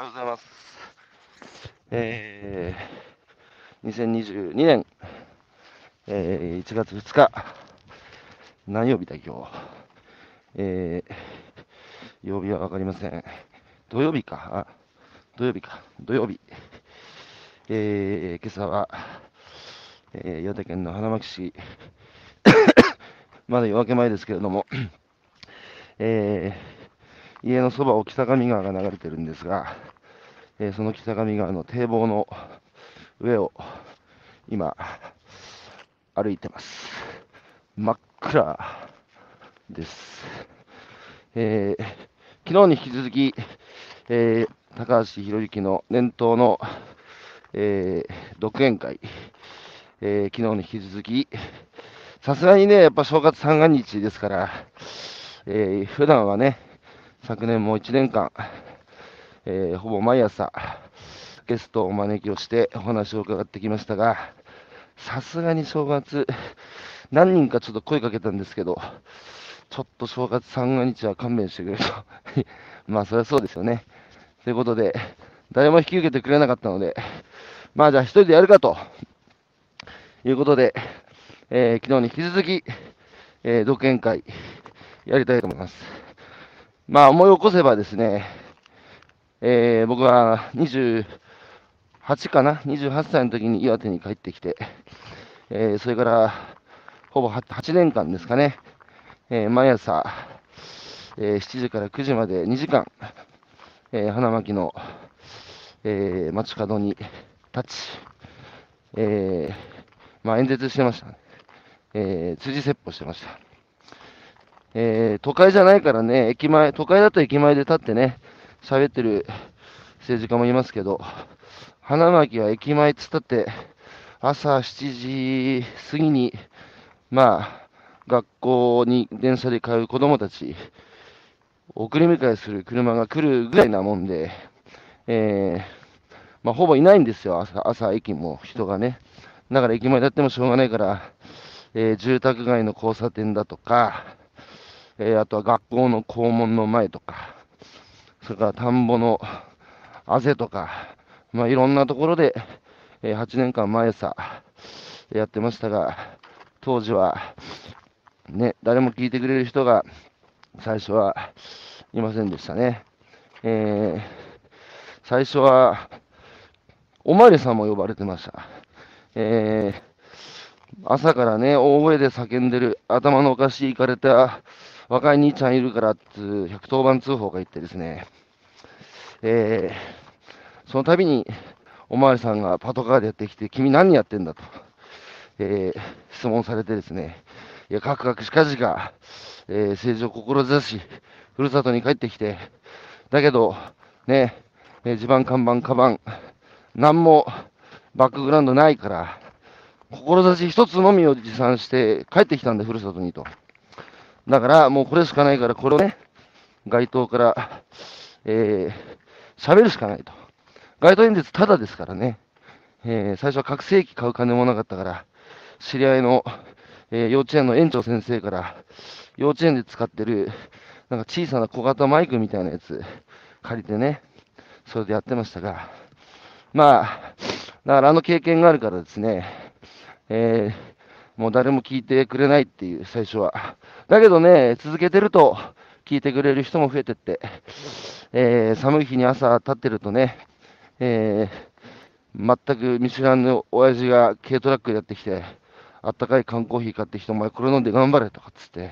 はようございます。えー、2022年、えー、1月2日、何曜日だ、今日？えー、曜日は分かりません。土曜日か、あ土曜日か、土曜日。えー、今朝は、えー、岩手県の花巻市、まだ夜明け前ですけれども、えー、家のそばを北上川が流れてるんですが、えー、その北上川の堤防の上を今、歩いてます。真っ暗です。えー、昨日に引き続き、えー、高橋宏之の年頭の、えー、独演会、えー、昨日に引き続き、さすがにね、やっぱ正月三が日ですから、えー、普段はね、昨年も1年間、えー、ほぼ毎朝、ゲストをお招きをしてお話を伺ってきましたが、さすがに正月、何人かちょっと声かけたんですけど、ちょっと正月三が日は勘弁してくれと。まあ、そりゃそうですよね。ということで、誰も引き受けてくれなかったので、まあ、じゃあ一人でやるかということで、えー、昨日に引き続き、えー、独演会やりたいと思います。まあ、思い起こせばですね、えー、僕は28かな、28歳の時に岩手に帰ってきて、えー、それからほぼ 8, 年間ですかね、えー、毎朝、えー、7時から9時まで2時間、えー、花巻の、えー、街角に立ち、えまあ、演説してました、ね。え、辻説法してました。えー、都会じゃないからね、駅前、都会だと駅前で立ってね、喋ってる政治家もいますけど、花巻は駅前つったって、朝7時過ぎに、まあ、学校に電車で通う子供たち、送り迎えする車が来るぐらいなもんで、えー、まあ、ほぼいないんですよ、朝、朝駅も人がね。だから駅前だってもしょうがないから、えー、住宅街の交差点だとか、えー、あとは学校の校門の前とか、それから田んぼのあぜとか、まあ、いろんなところで、えー、8年間毎朝やってましたが、当時は、ね、誰も聞いてくれる人が最初はいませんでしたね。えー、最初は、おまりさんも呼ばれてました。えー朝からね、大声で叫んでる、頭のおかしいいかれた若い兄ちゃんいるからって110番通報が言ってですね、えー、その度におまわりさんがパトカーでやってきて、君何やってんだと、えー、質問されてですね、いや、かくかくしかじか、えー、政治を志し、ふるさとに帰ってきて、だけど、ね、え地盤、看板、カバン、何もバックグラウンドないから、志一つのみを持参して帰ってきたんで、ふるさとにと。だから、もうこれしかないから、これをね、街頭から、えー、喋るしかないと。街頭演説ただですからね。えー、最初は拡声器買う金もなかったから、知り合いの、えー、幼稚園の園長先生から、幼稚園で使ってる、なんか小さな小型マイクみたいなやつ借りてね、それでやってましたが、まあ、だからあの経験があるからですね、えー、もう誰も聞いてくれないっていう、最初は。だけどね、続けてると、聞いてくれる人も増えてって、えー、寒い日に朝立ってるとね、えー、全く見知らぬ親父が軽トラックやってきて、あったかい缶コーヒー買ってきて、お前これ飲んで頑張れとかっつって、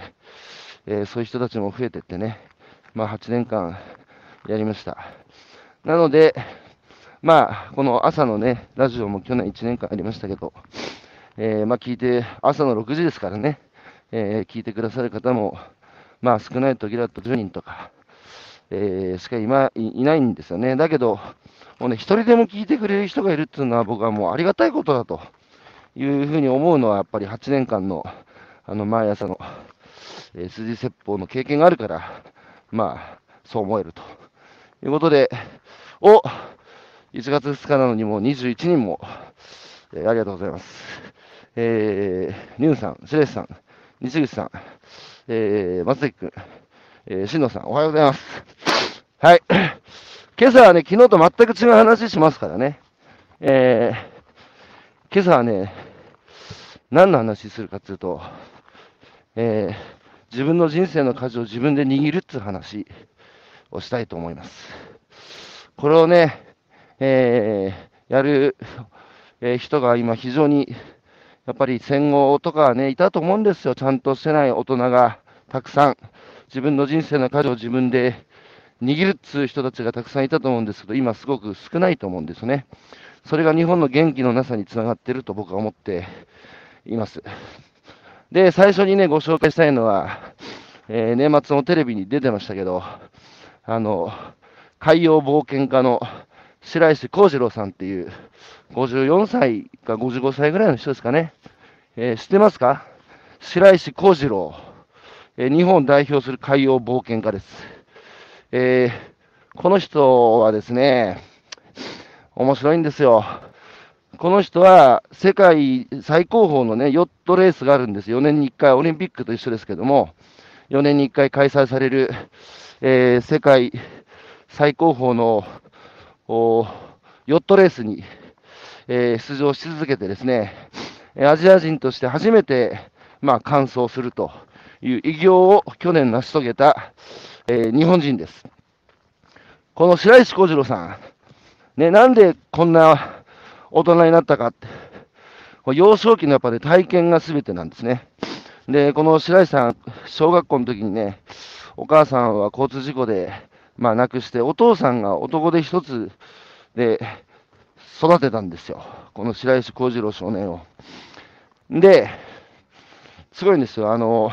えー、そういう人たちも増えてってね、まあ8年間やりました。なので、まあ、この朝のね、ラジオも去年1年間ありましたけど、えー、まあ、聞いて、朝の6時ですからね、えー、聞いてくださる方も、まあ、少ない時だと10人とか、えー、しか今いないんですよね。だけど、もうね、一人でも聞いてくれる人がいるっていうのは僕はもうありがたいことだというふうに思うのは、やっぱり8年間の、あの、毎朝の、えー、筋説法の経験があるから、まあ、そう思えるということで、お1月2日なのにもう21人も、えー、ありがとうございます。えー、ニューさん、シレスさん、西口さん、えー、松崎君、えー、しんのさん、おはようございます。はい。今朝はね、昨日と全く違う話しますからね。えー、今朝はね、何の話するかというと、えー、自分の人生の舵を自分で握るっていう話をしたいと思います。これをね、えー、やる、えー、人が今非常に、やっぱり戦後とかはね、いたと思うんですよ。ちゃんとしてない大人がたくさん、自分の人生の舵を自分で握るっつう人たちがたくさんいたと思うんですけど、今すごく少ないと思うんですね。それが日本の元気のなさにつながってると僕は思っています。で、最初にね、ご紹介したいのは、えー、年末のテレビに出てましたけど、あの、海洋冒険家の白石幸次郎さんっていう、54歳か55歳ぐらいの人ですかね。えー、知ってますか？白石幸次郎、えー、日本を代表する海洋冒険家です。えー、この人はですね、面白いんですよ。この人は世界最高峰のね、ヨットレースがあるんです。4年に1回、オリンピックと一緒ですけども、4年に1回開催される、えー、世界最高峰のヨットレースに、え、出場し続けてですね、アジア人として初めて、まあ、完走するという偉業を去年成し遂げた、え、日本人です。この白石小次郎さん、ね、なんでこんな大人になったかって、幼少期のやっぱり体験が全てなんですね。で、この白石さん、小学校の時にね、お母さんは交通事故で、まあ、亡くして、お父さんが男で一つで育てたんですよ。この白石幸次郎少年を。で、すごいんですよ。あの、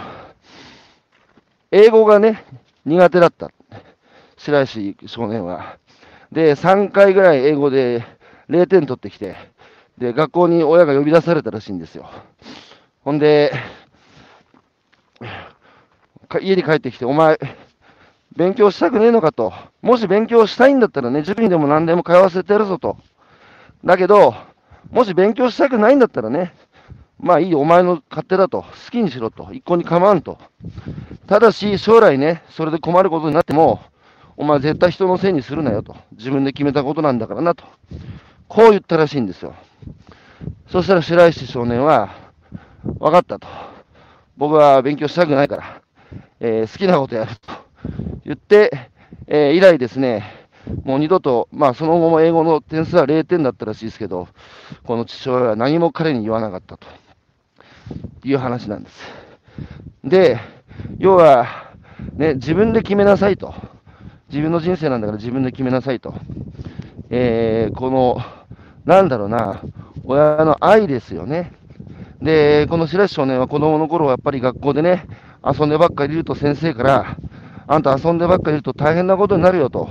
英語がね、苦手だった。白石少年は。で、3回ぐらい英語で0点取ってきて、で、学校に親が呼び出されたらしいんですよ。ほんで、家に帰ってきて、お前、勉強したくねえのかと。もし勉強したいんだったらね、塾にでも何でも通わせてやるぞと。だけど、もし勉強したくないんだったらね、まあいい、お前の勝手だと。好きにしろと。一向に構わんと。ただし、将来ね、それで困ることになっても、お前絶対人のせいにするなよと。自分で決めたことなんだからなと。こう言ったらしいんですよ。そしたら白石少年は、分かったと。僕は勉強したくないから、えー、好きなことやると言って、えー、以来ですね、もう二度と、まあその後も英語の点数は0点だったらしいですけど、この父親は何も彼に言わなかったという話なんです。で、要は、ね、自分で決めなさいと。自分の人生なんだから自分で決めなさいと。えー、この、なんだろうな、親の愛ですよね。で、この白石少年は子供の頃はやっぱり学校でね、遊んでばっかりいると先生から、あんた遊んでばっかりいると大変なことになるよと、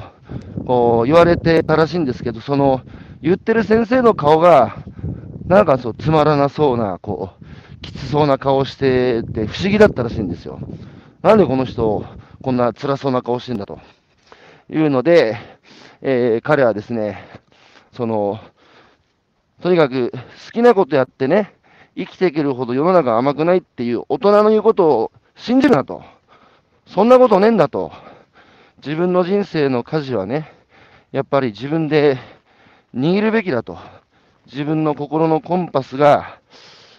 こう言われてたらしいんですけど、その言ってる先生の顔が、なんかそうつまらなそうな、こう、きつそうな顔してて不思議だったらしいんですよ。なんでこの人、こんな辛そうな顔してんだというので、えー、彼はですね、その、とにかく好きなことやってね、生きていけるほど世の中甘くないっていう大人の言うことを信じるなと。そんなことねえんだと。自分の人生の舵はね、やっぱり自分で握るべきだと。自分の心のコンパスが、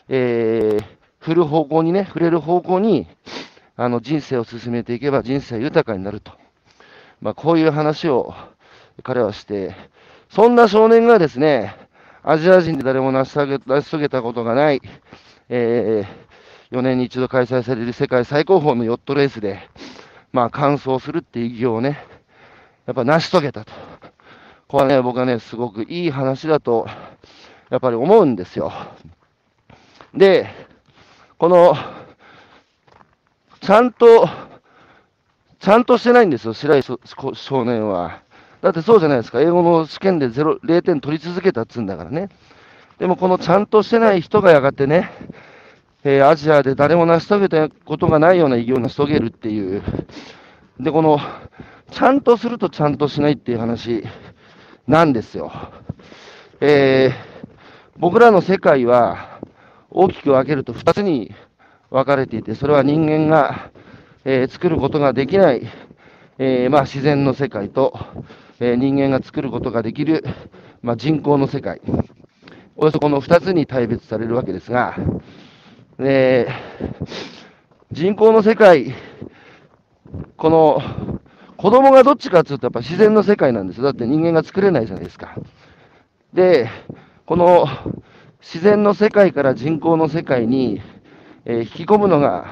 えー、振る方向にね、触れる方向に、あの、人生を進めていけば人生豊かになると。まあ、こういう話を彼はして、そんな少年がですね、アジア人で誰も成し遂げたことがない、えー、4年に一度開催される世界最高峰のヨットレースで、まあ、完走するっていう偉業をね、やっぱ成し遂げたと。これはね、僕はね、すごくいい話だと、やっぱり思うんですよ。で、この、ちゃんと、ちゃんとしてないんですよ、白井少年は。だってそうじゃないですか。英語の試験で0 0点取り続けたっつうんだからね。でもこのちゃんとしてない人がやがてね、えー、アジアで誰も成し遂げたことがないような偉業を成し遂げるっていう。で、この、ちゃんとするとちゃんとしないっていう話なんですよ。えー、僕らの世界は大きく分けると2つに分かれていて、それは人間が、えー、作ることができない、えー、まあ、自然の世界と、えー、人間が作ることができる、まあ、人口の世界、およそこの2つに大別されるわけですが、え、人口の世界、この子供がどっちかっていうと、やっぱ自然の世界なんですよ。だって人間が作れないじゃないですか。で、この自然の世界から人口の世界に、え、引き込むのが、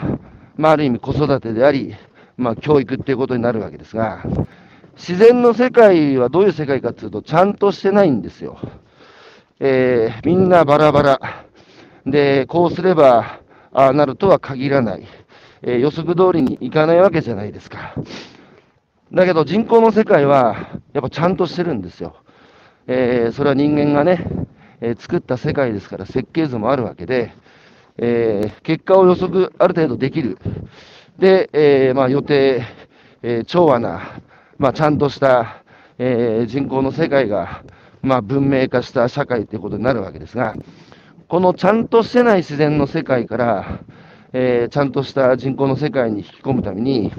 まあ、ある意味子育てであり、まあ、教育っていうことになるわけですが、自然の世界はどういう世界かっていうと、ちゃんとしてないんですよ。えー、みんなバラバラ。で、こうすれば、ああなるとは限らない。えー、予測通りにいかないわけじゃないですか。だけど人口の世界は、やっぱちゃんとしてるんですよ。えー、それは人間がね、えー、作った世界ですから設計図もあるわけで、えー、結果を予測ある程度できる。で、えー、まあ、予定、えー、調和な、まあ、ちゃんとした、えー、人口の世界が、まあ、文明化した社会ということになるわけですが、このちゃんとしてない自然の世界から、えー、ちゃんとした人口の世界に引き込むために、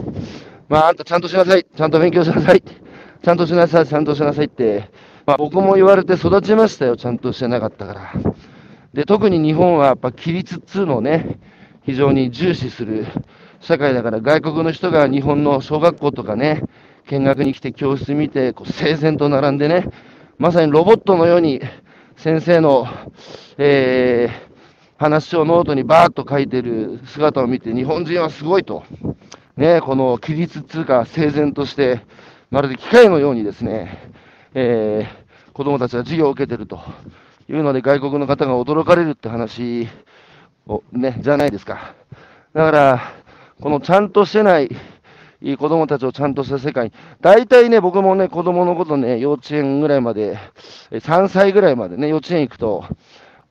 まあ、あんたちゃんとしなさい、ちゃんと勉強しなさい、ちゃんとしなさい、ちゃんとしなさいって、まあ、僕も言われて育ちましたよ、ちゃんとしてなかったから。で、特に日本はやっぱ規律っていうのをね、非常に重視する社会だから、外国の人が日本の小学校とかね、見学に来て教室見て、こう整然と並んでね、まさにロボットのように先生の、えー、話をノートにバーッと書いてる姿を見て、日本人はすごいと。ね、この規律っつうか整然として、まるで機械のようにですね、えー、子供たちが授業を受けてるというので、外国の方が驚かれるって話をね、じゃないですか。だから、このちゃんとしてない子供たちをちゃんとした世界に大体ね、僕もね、子供のことね、幼稚園ぐらいまで、3歳ぐらいまでね、幼稚園行くと、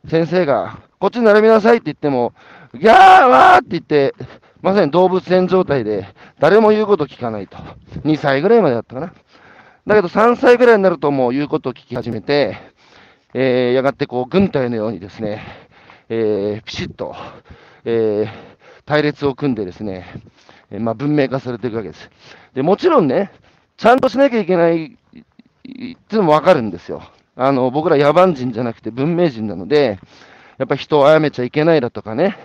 先生が、こっちに並びなさいって言っても、ギャーわーって言って、まさに動物園状態で、誰も言うこと聞かないと。2歳ぐらいまでだったかな。だけど3歳ぐらいになるともう言うことを聞き始めて、えー、やがてこう軍隊のようにですね、えー、ピシッと、えー、隊列を組んでですね、えまあ、文明化されていくわけです。で、もちろんね、ちゃんとしなきゃいけないっていうのもわかるんですよ。あの、僕ら野蛮人じゃなくて文明人なので、やっぱ人を殺めちゃいけないだとかね、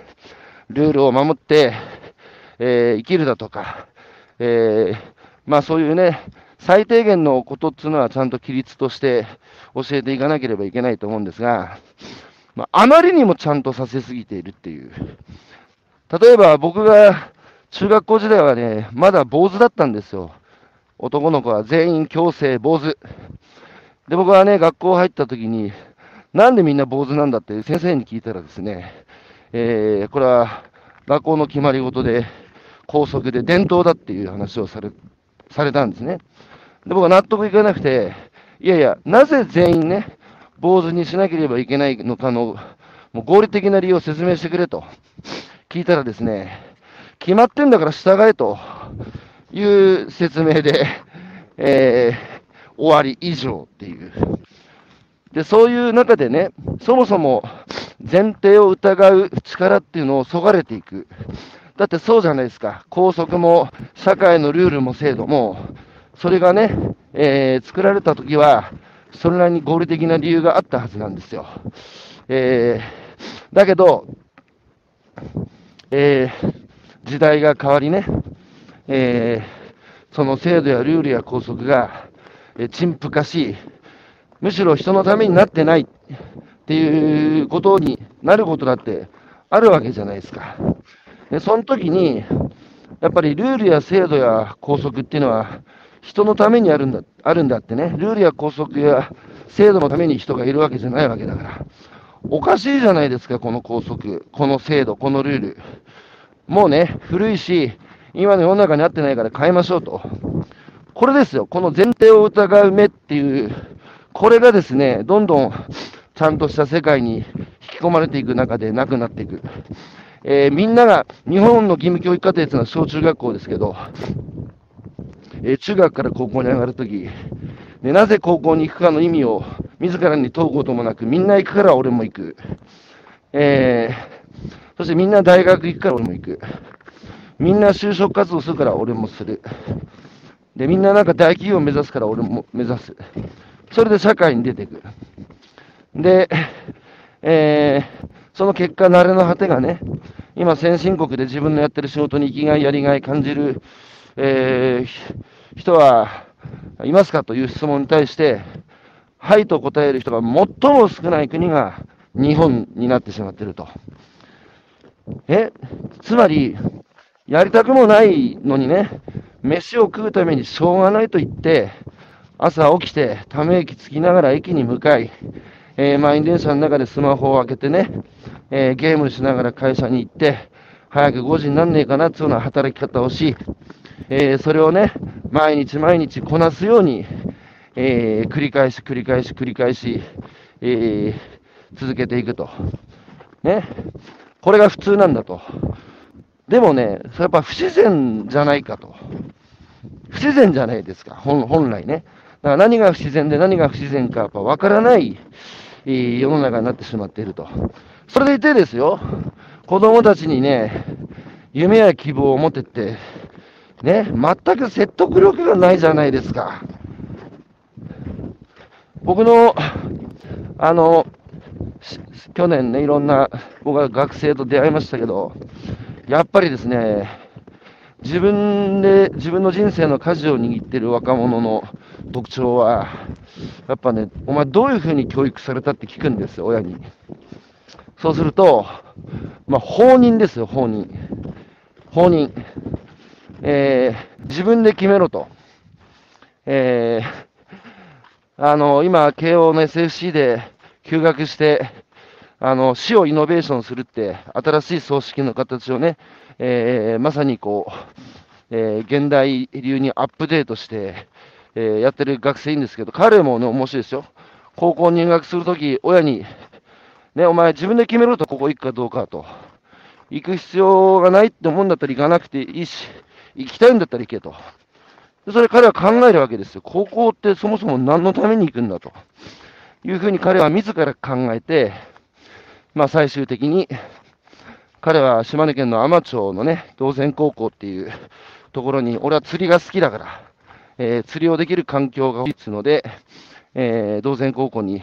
ルールを守って、えー、生きるだとか、えー、まあそういうね、最低限のことっていうのはちゃんと規律として教えていかなければいけないと思うんですが、まあ、あまりにもちゃんとさせすぎているっていう。例えば僕が中学校時代はね、まだ坊主だったんですよ。男の子は全員強制坊主。で、僕はね、学校入った時に、なんでみんな坊主なんだって先生に聞いたらですね、えー、これは学校の決まり事で、校則で伝統だっていう話をされ、されたんですね。で、僕は納得いかなくて、いやいや、なぜ全員ね、坊主にしなければいけないのかの、もう合理的な理由を説明してくれと。聞いたらですね、決まってんだから従えという説明で、えー、終わり以上っていう。で、そういう中でね、そもそも前提を疑う力っていうのをそがれていく。だってそうじゃないですか。校則も社会のルールも制度も、それがね、えー、作られた時は、それなりに合理的な理由があったはずなんですよ。えー、だけど、えー、時代が変わりね、えー、その制度やルールや校則が、え、陳腐化し、むしろ人のためになってないっていうことになることだってあるわけじゃないですか。で、その時に、やっぱりルールや制度や校則っていうのは人のためにあるんだ、あるんだってね、ルールや校則や制度のために人がいるわけじゃないわけだから。おかしいじゃないですか、この校則、この制度、このルール。もうね、古いし、今の世の中に合ってないから変えましょうと。これですよ、この前提を疑う目っていう、これがですね、どんどんちゃんとした世界に引き込まれていく中でなくなっていく。えー、みんなが、日本の義務教育課程っていうのは小中学校ですけど、えー、中学から高校に上がるとき、で、なぜ高校に行くかの意味を自らに問うこともなく、みんな行くから俺も行く。えー、そしてみんな大学行くから俺も行く。みんな就職活動するから俺もする。で、みんななんか大企業を目指すから俺も目指す。それで社会に出ていく。で、えー、その結果、慣れの果てがね、今、先進国で自分のやってる仕事に生きがい、やりがい感じる、えー、人はいますかという質問に対して、はいと答える人が最も少ない国が日本になってしまってると。えつまり、やりたくもないのにね、飯を食うためにしょうがないと言って、朝起きて、ため息つきながら駅に向かい、えー、満員電車の中でスマホを開けてね、えー、ゲームしながら会社に行って、早く5時になんねえかなっていうような働き方をし、えー、それをね、毎日毎日こなすように、えー、繰り返し繰り返し繰り返し、えー、続けていくと。ね。これが普通なんだと。でもね、やっぱ不自然じゃないかと。不自然じゃないですか、本来ね。だから何が不自然で何が不自然かやっぱ分からない、世の中になってしまっていると。それでいてですよ、子供たちにね、夢や希望を持てって、ね、全く説得力がないじゃないですか。僕の、あの、去年ね、いろんな、僕は学生と出会いましたけど、やっぱりですね、自分で、自分の人生の舵を握ってる若者の特徴は、やっぱね、お前どういうふうに教育されたって聞くんですよ、親に。そうすると、まあ、放任ですよ、放任。放任。えー、自分で決めろと。えー、あの、今、慶応の SFC で休学して、あの、死をイノベーションするって、新しい葬式の形をね、えー、まさにこう、えー、現代流にアップデートして、えー、やってる学生いいんですけど、彼もね、面白いですよ。高校入学するとき、親に、ね、お前自分で決めろと、ここ行くかどうかと。行く必要がないって思うんだったら行かなくていいし、行きたいんだったら行けと。それ彼は考えるわけですよ。高校ってそもそも何のために行くんだと。いうふうに彼は自ら考えて、まあ最終的に、彼は島根県の海士町のね、道前高校っていうところに、俺は釣りが好きだから、えー、釣りをできる環境が欲しいので、えー、道前高校に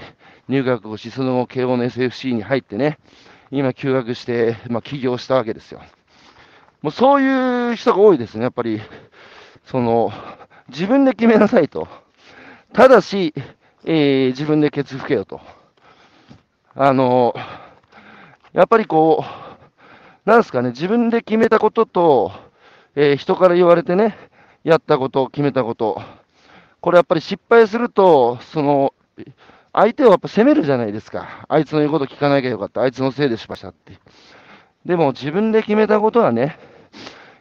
入学をし、その後、慶応の SFC に入ってね、今休学して、まあ、起業したわけですよ。もうそういう人が多いですね、やっぱり。その、自分で決めなさいと。ただし、えー、自分でケツ吹けよと。あの、やっぱりこう、なんですかね、自分で決めたことと、えー、人から言われてね、やったこと、決めたこと。これやっぱり失敗すると、その、相手をやっぱ責めるじゃないですか。あいつの言うこと聞かなきゃよかった。あいつのせいでしましたって。でも自分で決めたことはね、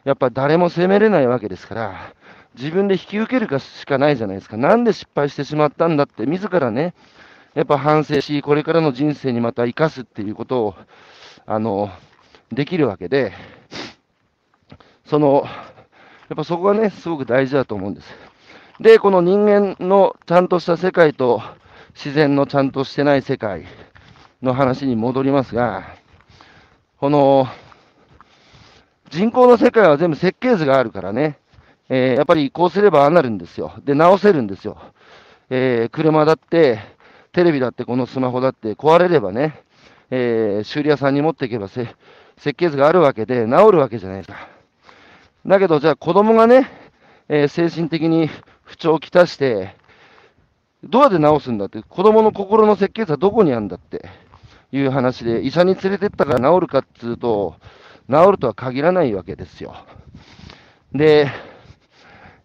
やっぱ誰も責めれないわけですから、自分で引き受けるかしかないじゃないですか。なんで失敗してしまったんだって、自らね、やっぱ反省し、これからの人生にまた生かすっていうことを、あの、できるわけで、その、やっぱそこがね、すごく大事だと思うんです。で、この人間のちゃんとした世界と、自然のちゃんとしてない世界の話に戻りますが、この人口の世界は全部設計図があるからね、えー、やっぱりこうすればああなるんですよ。で、直せるんですよ。えー、車だって、テレビだってこのスマホだって壊れればね、えー、修理屋さんに持っていけば設計図があるわけで治るわけじゃないですか。だけど、じゃあ子供がね、え精神的に不調をきたして、どうやって治すんだって、子供の心の設計図はどこにあるんだっていう話で、医者に連れてったから治るかっつうと、治るとは限らないわけですよ。で、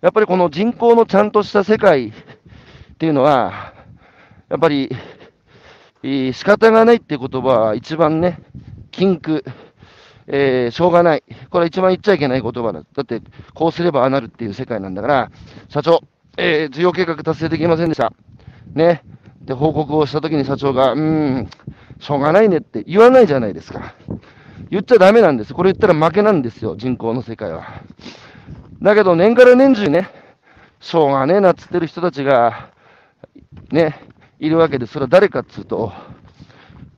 やっぱりこの人口のちゃんとした世界っていうのは、やっぱり、仕方がないって言葉は一番ね、禁句、えー、しょうがない。これは一番言っちゃいけない言葉だ。だって、こうすればああなるっていう世界なんだから、社長、えー、事業計画達成できませんでした。ね。で、報告をしたときに社長が、うーん、しょうがないねって言わないじゃないですか。言っちゃダメなんです。これ言ったら負けなんですよ、人口の世界は。だけど、年から年中ね、しょうがねえなっつってる人たちが、ね、いるわけで、それは誰かっつうと、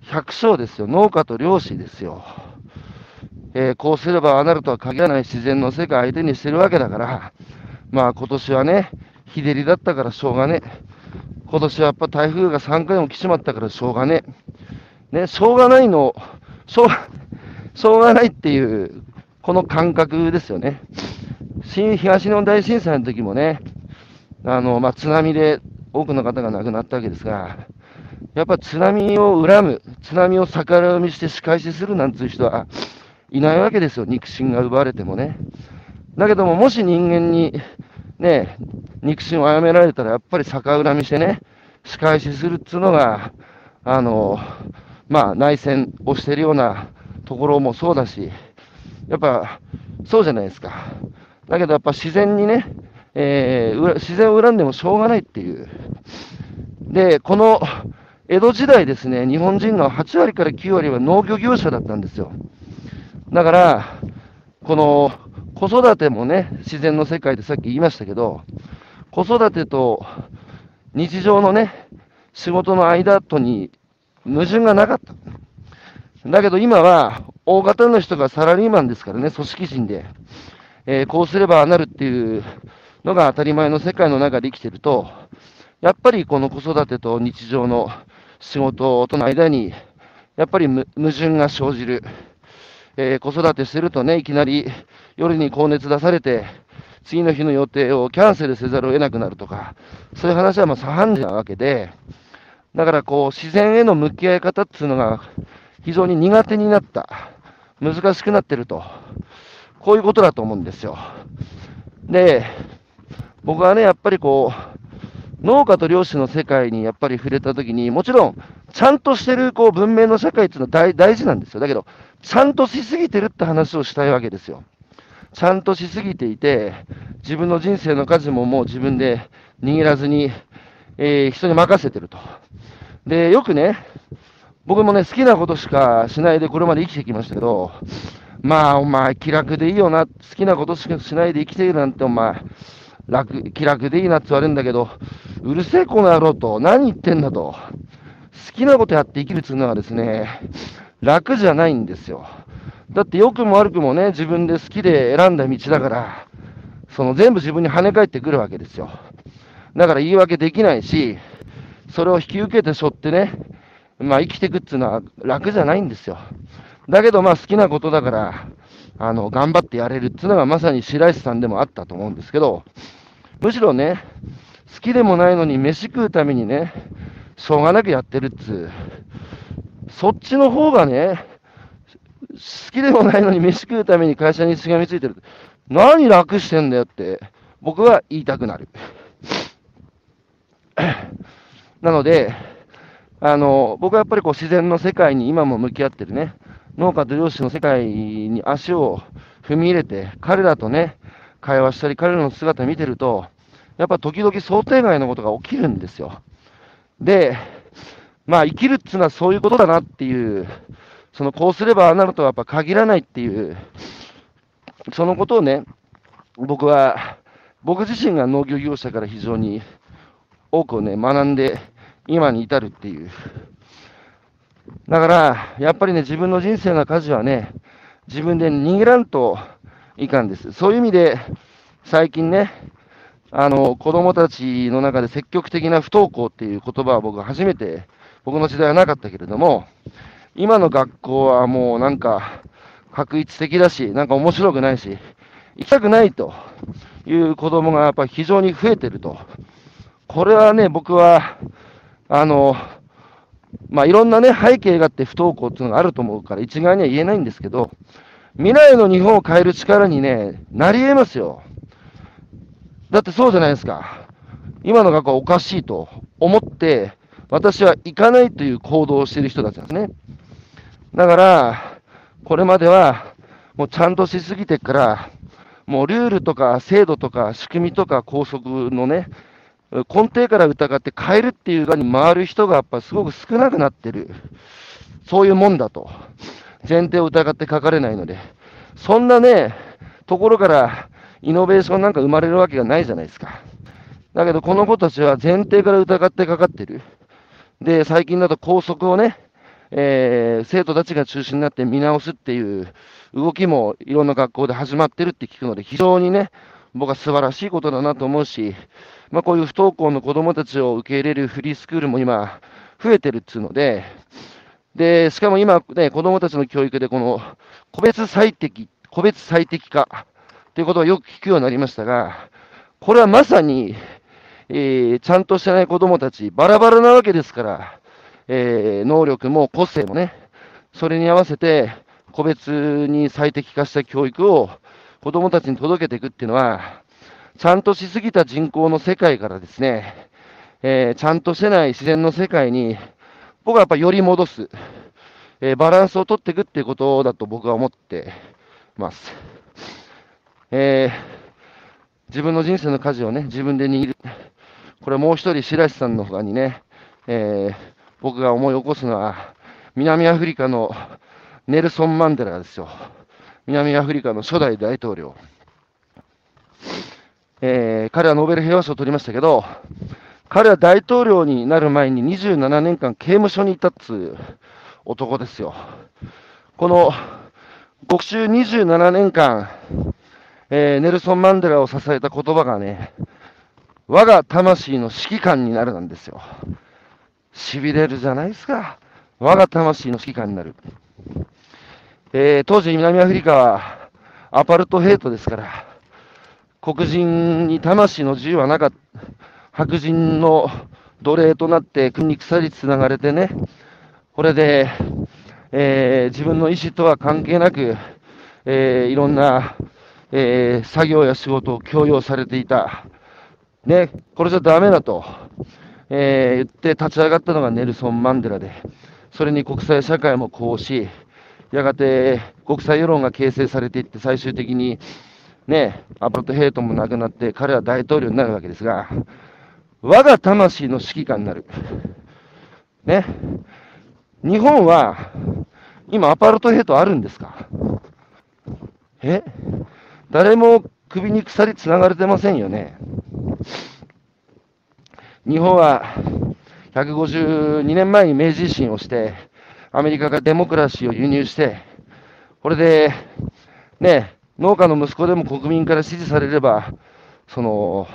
百姓ですよ。農家と漁師ですよ。えー、こうすればああなるとは限らない自然の世界相手にしてるわけだから、まあ今年はね、日照りだったからしょうがね。今年はやっぱ台風が3回も来ちまったからしょうがね。ね、しょうがないの、しょうが、しょうがないっていう、この感覚ですよね。新東日本大震災の時もね、あの、まあ、津波で多くの方が亡くなったわけですが、やっぱ津波を恨む、津波を逆恨みして仕返しするなんていう人はいないわけですよ、肉親が奪われてもね。だけども、もし人間に、ね、肉親を殺められたら、やっぱり逆恨みしてね、仕返しするっていうのが、あの、まあ、内戦をしてるようなところもそうだし、やっぱ、そうじゃないですか。だけどやっぱ自然にね、えー、自然を恨んでもしょうがないっていう。で、この江戸時代ですね、日本人の8割から9割は農業業者だったんですよ。だから、この子育てもね、自然の世界でさっき言いましたけど、子育てと日常のね、仕事の間とに矛盾がなかった。だけど今は、大型の人がサラリーマンですからね、組織人で。えー、こうすればなるっていうのが当たり前の世界の中で生きてると、やっぱりこの子育てと日常の仕事との間に、やっぱり矛盾が生じる。えー、子育てしてるとね、いきなり夜に高熱出されて、次の日の予定をキャンセルせざるを得なくなるとか、そういう話はまあ左半時なわけで、だからこう、自然への向き合い方っていうのが非常に苦手になった。難しくなってると。こういうことだと思うんですよ。で、僕はね、やっぱりこう、農家と漁師の世界にやっぱり触れたときに、もちろん、ちゃんとしてるこう文明の社会っていうのは大大事なんですよ。だけど、ちゃんとしすぎてるって話をしたいわけですよ。ちゃんとしすぎていて、自分の人生の舵ももう自分で握らずに、えー、人に任せてると。で、よくね、僕もね、好きなことしかしないでこれまで生きてきましたけど、まあ、お前、気楽でいいよな、好きなことしかしないで生きているなんて、お前、楽、気楽でいいなって言われるんだけど、うるせえこの野郎と、何言ってんだと。好きなことやって生きるっていうのはですね、楽じゃないんですよ。だって良くも悪くもね、自分で好きで選んだ道だから、その全部自分に跳ね返ってくるわけですよ。だから言い訳できないし、それを引き受けて背負ってね、まあ生きていくっていうのは楽じゃないんですよ。だけどまあ好きなことだから、あの、頑張ってやれるっていうのがまさに白石さんでもあったと思うんですけど、むしろね、好きでもないのに飯食うためにね、しょうがなくやってるっつう、そっちの方がね、好きでもないのに飯食うために会社にしがみついてる。何楽してんだよって、僕は言いたくなる。なので、あの、僕はやっぱりこう自然の世界に今も向き合ってるね、農家と漁師の世界に足を踏み入れて、彼らとね、会話したり、彼らの姿見てると、やっぱ時々想定外のことが起きるんですよ。で、まあ生きるっていうのはそういうことだなっていう、そのこうすればああなるとはやっぱ限らないっていう、そのことをね、僕は、僕自身が農業業者から非常に多くをね、学んで、今に至るっていう。だから、やっぱりね、自分の人生の舵はね、自分で握らんといかんです。そういう意味で、最近ね、あの、子供たちの中で積極的な不登校っていう言葉は僕は初めて、僕の時代はなかったけれども、今の学校はもうなんか、確一的だし、なんか面白くないし、行きたくないという子供がやっぱ非常に増えてると。これはね、僕は、あの、まあ、いろんなね、背景があって不登校っていうのがあると思うから、一概には言えないんですけど、未来の日本を変える力にね、なり得ますよ。だってそうじゃないですか。今の学校はおかしいと思って、私は行かないという行動をしている人たちなんですね。だから、これまでは、もうちゃんとしすぎてから、もうルールとか制度とか仕組みとか拘束のね、根底から疑って変えるっていう側に回る人がやっぱすごく少なくなってる。そういうもんだと。前提を疑って書かれないので。そんなね、ところからイノベーションなんか生まれるわけがないじゃないですか。だけどこの子たちは前提から疑ってかかってる。で、最近だと校則をね、えー、生徒たちが中心になって見直すっていう動きもいろんな学校で始まってるって聞くので、非常にね、僕は素晴らしいことだなと思うし、まあ、こういう不登校の子どもたちを受け入れるフリースクールも今、増えてるっつうので、で、しかも今ね、子どもたちの教育でこの個別最適、個別最適化ということをよく聞くようになりましたが、これはまさに、えー、ちゃんとしてない子どもたち、バラバラなわけですから、えー、能力も個性もね、それに合わせて個別に最適化した教育を子どもたちに届けていくっていうのは、ちゃんとしすぎた人口の世界からですね、えー、ちゃんとしてない自然の世界に、僕はやっぱより戻す、えー、バランスを取っていくっていうことだと僕は思ってます。えー、自分の人生の舵をね、自分で握る。これもう一人、白石さんの他にね、え僕が思い起こすのは、南アフリカのネルソン・マンデラですよ。南アフリカの初代大統領。えー、彼はノーベル平和賞を取りましたけど、彼は大統領になる前に27年間刑務所にいたっつ男ですよ。この獄中27年間、えー、ネルソン・マンデラを支えた言葉がね、我が魂の指揮官になるなんですよ。痺れるじゃないですか。我が魂の指揮官になる。えー、当時南アフリカはアパルトヘイトですから、黒人に魂の自由はなかった。白人の奴隷となって国に鎖つながれてね、これで、えー、自分の意思とは関係なく、えー、いろんな、えー、作業や仕事を強要されていた。ね、これじゃダメだと、え言って立ち上がったのがネルソン・マンデラで、それに国際社会もこうし、やがて国際世論が形成されていって、最終的に、ね、アパルトヘイトもなくなって、彼は大統領になるわけですが、我が魂の指揮官になる。ね。日本は、今アパルトヘイトあるんですか？え？誰も首に鎖つながれてませんよね。日本は152年前に明治維新をして、アメリカがデモクラシーを輸入して、これで、ね、農家の息子でも国民から支持されれば、その、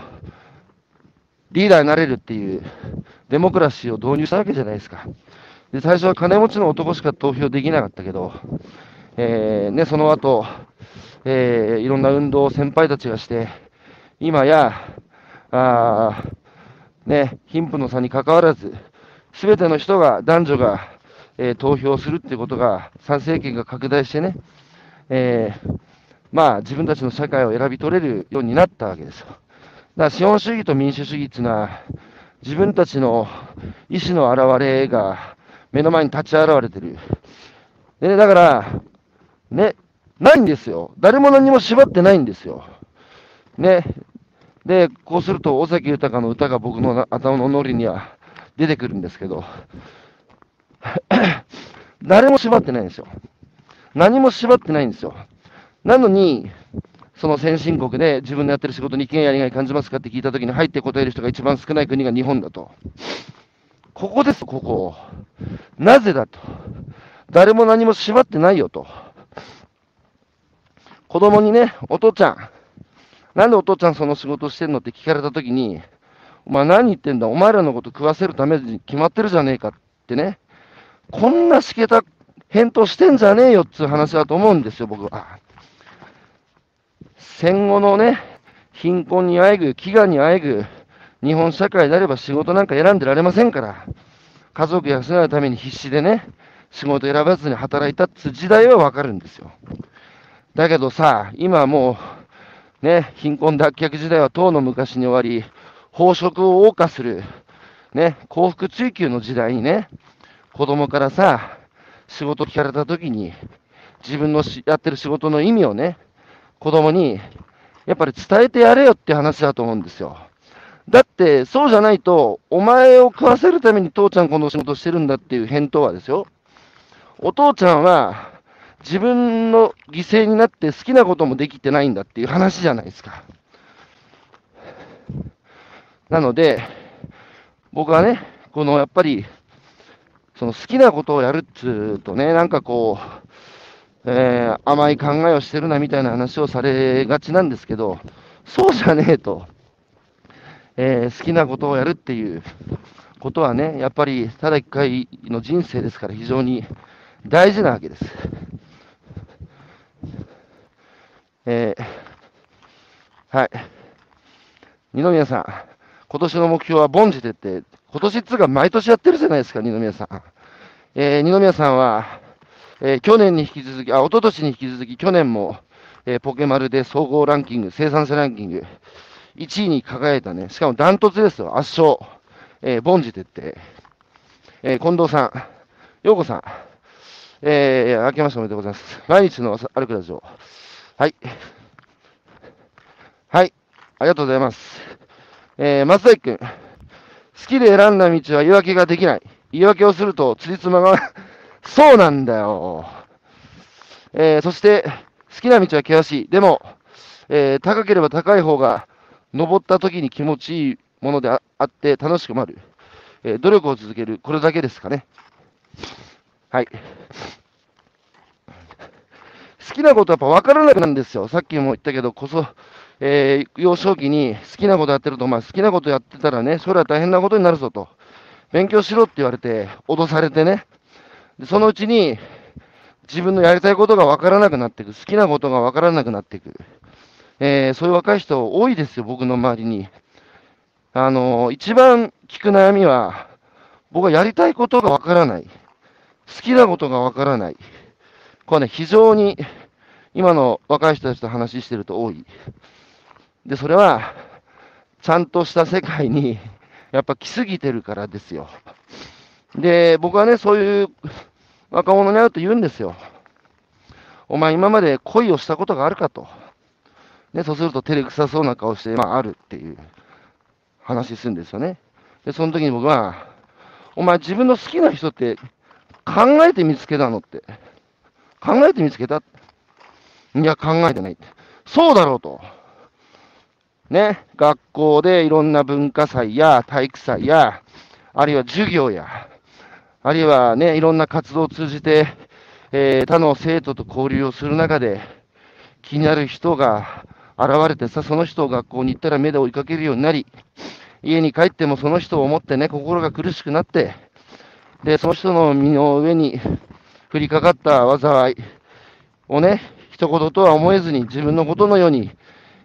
リーダーになれるっていうデモクラシーを導入したわけじゃないですか。で、最初は金持ちの男しか投票できなかったけど、えー、ね、その後、えー、いろんな運動を先輩たちがして、今や、あね、貧富の差に関わらず、すべての人が、男女が、えー、投票するっていうことが、参政権が拡大してね、えー、まあ、自分たちの社会を選び取れるようになったわけですよ。だから資本主義と民主主義っていうのは、自分たちの意思の表れが目の前に立ち現れてる。で、だから、ね、ないんですよ。誰も何も縛ってないんですよ。ね。で、こうすると、尾崎豊の歌が僕の頭のノリには出てくるんですけど、誰も縛ってないんですよ。何も縛ってないんですよ。なのに、その先進国で自分のやってる仕事に意見やりがい感じますかって聞いたときに入って答える人が一番少ない国が日本だと。ここです、ここ。なぜだと。誰も何も縛ってないよと。子供にね、お父ちゃん、なんでお父ちゃんその仕事してんのって聞かれたときに、お前何言ってんだお前らのこと食わせるために決まってるじゃねえかってね。こんなしけた返答してんじゃねえよっていう話だと思うんですよ、僕は。戦後のね、貧困にあえぐ、飢餓にあえぐ、日本社会であれば仕事なんか選んでられませんから、家族養うために必死でね、仕事選ばずに働いたって時代はわかるんですよ。だけどさ、今はもう、ね、貧困脱却時代は当の昔に終わり、飽食を謳歌する、ね、幸福追求の時代にね、子供からさ、仕事聞かれた時に、自分のやってる仕事の意味をね、子供に、やっぱり伝えてやれよって話だと思うんですよ。だって、そうじゃないと、お前を食わせるために父ちゃんこの仕事してるんだっていう返答はですよ。お父ちゃんは、自分の犠牲になって好きなこともできてないんだっていう話じゃないですか。なので、僕はね、このやっぱり、その好きなことをやるっつうとね、なんかこう、えー、甘い考えをしてるなみたいな話をされがちなんですけど、そうじゃねえと、えー、好きなことをやるっていうことはね、やっぱりただ一回の人生ですから非常に大事なわけです。えー、はい。二宮さん、今年の目標は凡事徹底。今年っつうか毎年やってるじゃないですか、二宮さん。えー、二宮さんは、えー、去年に引き続き、あ、一昨年に引き続き、去年も、えー、ポケマルで総合ランキング、生産者ランキング、1位に輝いたね、しかもダントツですよ、圧勝。えー、凡事徹底。えー、近藤さん、ようこさん、えー、明けましておめでとうございます。毎日の歩くラジオ。はい。はい。ありがとうございます。えー、松崎君。好きで選んだ道は言い訳ができない。言い訳をすると、つりつまがそうなんだよ。えー、そして、好きな道は険しい。でも、えー、高ければ高い方が、登った時に気持ちいいものであって楽しくなる。えー、努力を続ける。これだけですかね。はい。好きなことはやっぱ分からなくなるんですよ。さっきも言ったけど、こそ、えー、幼少期に好きなことやってると、まあ、好きなことやってたらね、それは大変なことになるぞと。勉強しろって言われて、脅されてね。でそのうちに、自分のやりたいことが分からなくなっていく。好きなことが分からなくなっていく。えー、そういう若い人多いですよ、僕の周りに。あのー、一番聞く悩みは、僕はやりたいことが分からない。好きなことが分からない。これね、非常に今の若い人たちと話してると多い。で、それは、ちゃんとした世界に、やっぱ来すぎてるからですよ。で、僕はね、そういう 若者に会うと言うんですよ。お前今まで恋をしたことがあるかと。ね、そうすると照れくさそうな顔して、まあ、あるっていう話するんですよね。で、その時に僕は、お前自分の好きな人って考えて見つけたのって。考えて見つけた？いや、考えてないって。そうだろうと。ね、学校でいろんな文化祭や体育祭や、あるいは授業や、あるいはね、いろんな活動を通じて、えー、他の生徒と交流をする中で、気になる人が現れてさ、その人を学校に行ったら目で追いかけるようになり、家に帰ってもその人を思ってね、心が苦しくなって、で、その人の身の上に降りかかった災いをね、一言とは思えずに自分のことのように、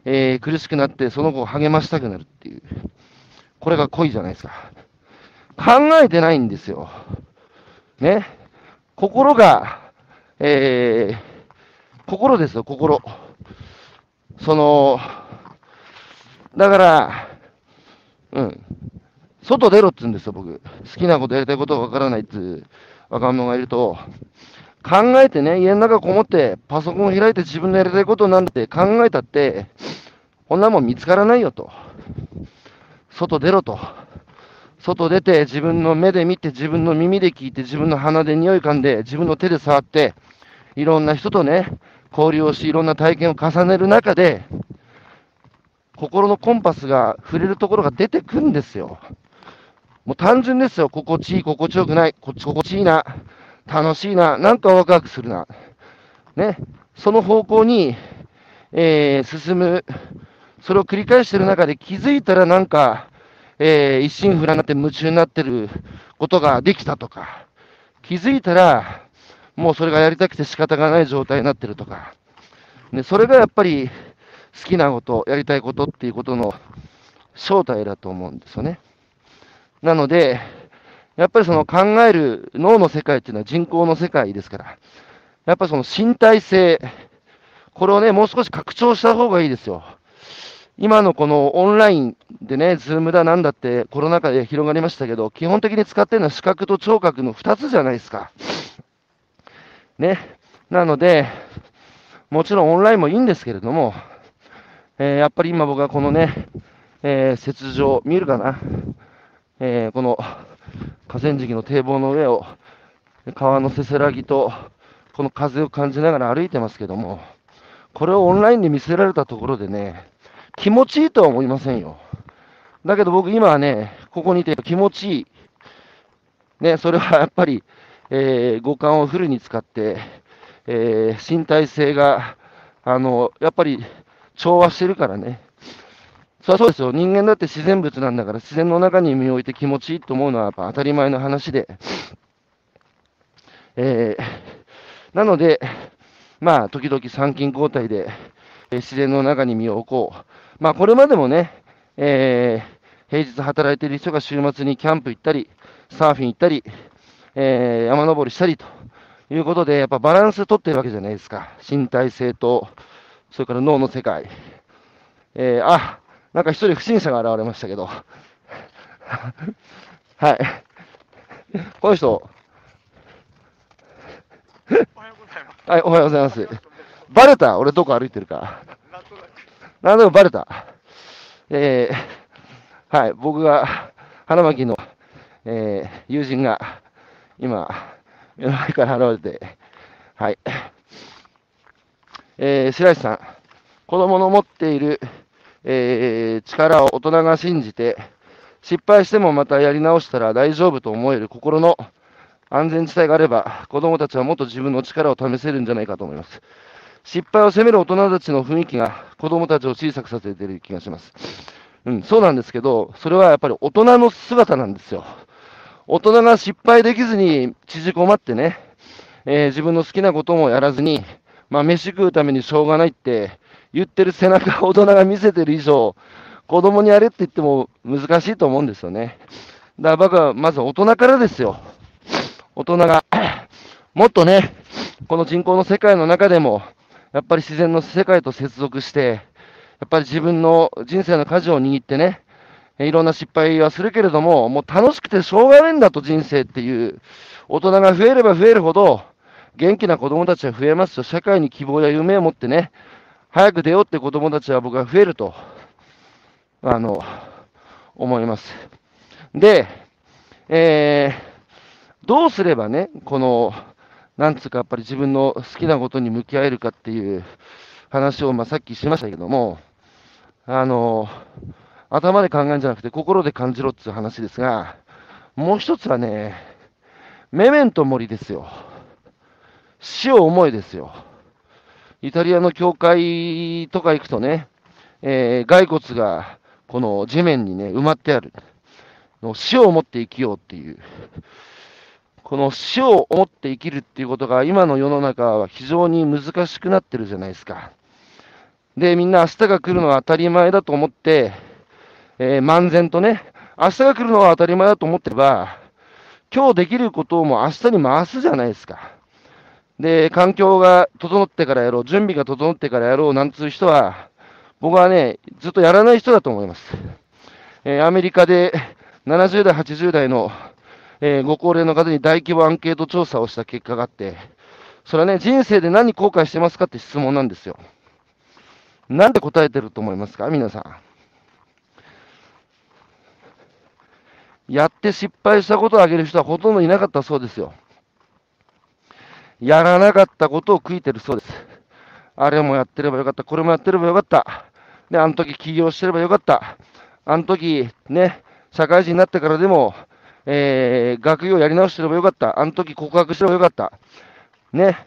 えー、苦しくなってその子を励ましたくなるっていう。これが恋じゃないですか。考えてないんですよ。ね。心が、えー、心ですよ、心。その、だから、うん。外出ろって言うんですよ、僕。好きなことやりたいことがわからないって若者がいると、考えてね、家の中こもって、パソコン開いて自分のやりたいことなんて考えたって、こんなもん見つからないよと。外出ろと。外出て、自分の目で見て、自分の耳で聞いて、自分の鼻で匂い噛んで、自分の手で触って、いろんな人とね、交流をし、いろんな体験を重ねる中で、心のコンパスが触れるところが出てくんですよ。もう単純ですよ。心地いい、心地よくない、こっち心地いいな。楽しいな、なんかワクワクするな。ね。その方向に、えー、進む。それを繰り返してる中で気づいたらなんか、えー、一心不乱になって夢中になってることができたとか、気づいたら、もうそれがやりたくて仕方がない状態になってるとか、ね、それがやっぱり好きなこと、やりたいことっていうことの正体だと思うんですよね。なので、やっぱりその考える脳の世界っていうのは人口の世界ですから、やっぱその身体性、これをね、もう少し拡張した方がいいですよ。今のこのオンラインでね、ズームだなんだってコロナ禍で広がりましたけど、基本的に使ってるのは視覚と聴覚の2つじゃないですか。ね。なので、もちろんオンラインもいいんですけれども、えー、やっぱり今僕はこのね、えー、雪上、見えるかな、えー、この河川敷の堤防の上を、川のせせらぎと、この風を感じながら歩いてますけども、これをオンラインで見せられたところでね、気持ちいいとは思いませんよ。だけど僕今はね、ここにいて気持ちいい。ね、それはやっぱり、えー、五感をフルに使って、えー、身体性が、あの、やっぱり調和してるからね。そりゃそうですよ。人間だって自然物なんだから、自然の中に身を置いて気持ちいいと思うのはやっぱ当たり前の話で。えー、なので、まあ、時々参勤交代で、えー、自然の中に身を置こう。まあ、これまでもね、えー、平日働いている人が週末にキャンプ行ったり、サーフィン行ったり、えー、山登りしたりということで、やっぱバランス取ってるわけじゃないですか。身体性と、それから脳の世界。えー、あ、なんか一人不審者が現れましたけど。はい。この人。はい、おはようございます。バレた俺どこ歩いてるか。なんでもバレた。えー、はい、僕が、花巻の、えー、友人が、今、目の前から現れて、はい。えー、白石さん、子供の持っている、えー、力を大人が信じて、失敗してもまたやり直したら大丈夫と思える心の安全地帯があれば、子供たちはもっと自分の力を試せるんじゃないかと思います。失敗を責める大人たちの雰囲気が子供たちを小さくさせている気がします。うん、そうなんですけど、それはやっぱり大人の姿なんですよ。大人が失敗できずに縮こまってね、えー、自分の好きなこともやらずに、まあ、飯食うためにしょうがないって言ってる背中を大人が見せてる以上、子供にやれって言っても難しいと思うんですよね。だから僕はまず大人からですよ。大人が、もっとね、この人口の世界の中でも、やっぱり自然の世界と接続して、やっぱり自分の人生の舵を握ってね、いろんな失敗はするけれども、もう楽しくてしょうがないんだと人生っていう、大人が増えれば増えるほど、元気な子供たちは増えますと、社会に希望や夢を持ってね、早く出ようって子供たちは僕は増えると、あの、思います。で、えー、どうすればね、この、なんつうかやっぱり自分の好きなことに向き合えるかっていう話を、まあ、さっきしましたけども、あの、頭で考えるんじゃなくて心で感じろっていう話ですが、もう一つはね、メメントモリですよ。死を思いですよ。イタリアの教会とか行くとね、えー、骸骨がこの地面にね、埋まってある。死を思って生きようっていう。この死を思って生きるっていうことが今の世の中は非常に難しくなってるじゃないですか。で、みんな明日が来るのは当たり前だと思って、えー、漫然とね、明日が来るのは当たり前だと思ってれば、今日できることをもう明日に回すじゃないですか。で、環境が整ってからやろう、準備が整ってからやろうなんつう人は、僕はね、ずっとやらない人だと思います。えー、アメリカで70代、80代のえー、ご高齢の方に大規模アンケート調査をした結果があって、それはね、人生で何後悔してますかって質問なんですよ。なんで答えてると思いますか皆さん。やって失敗したことをあげる人はほとんどいなかったそうですよ。やらなかったことを悔いてるそうです。あれもやってればよかった、これもやってればよかった。で、あの時起業してればよかった。あの時ね、社会人になってからでもえー、学業やり直してればよかった。あの時告白してればよかった。ね。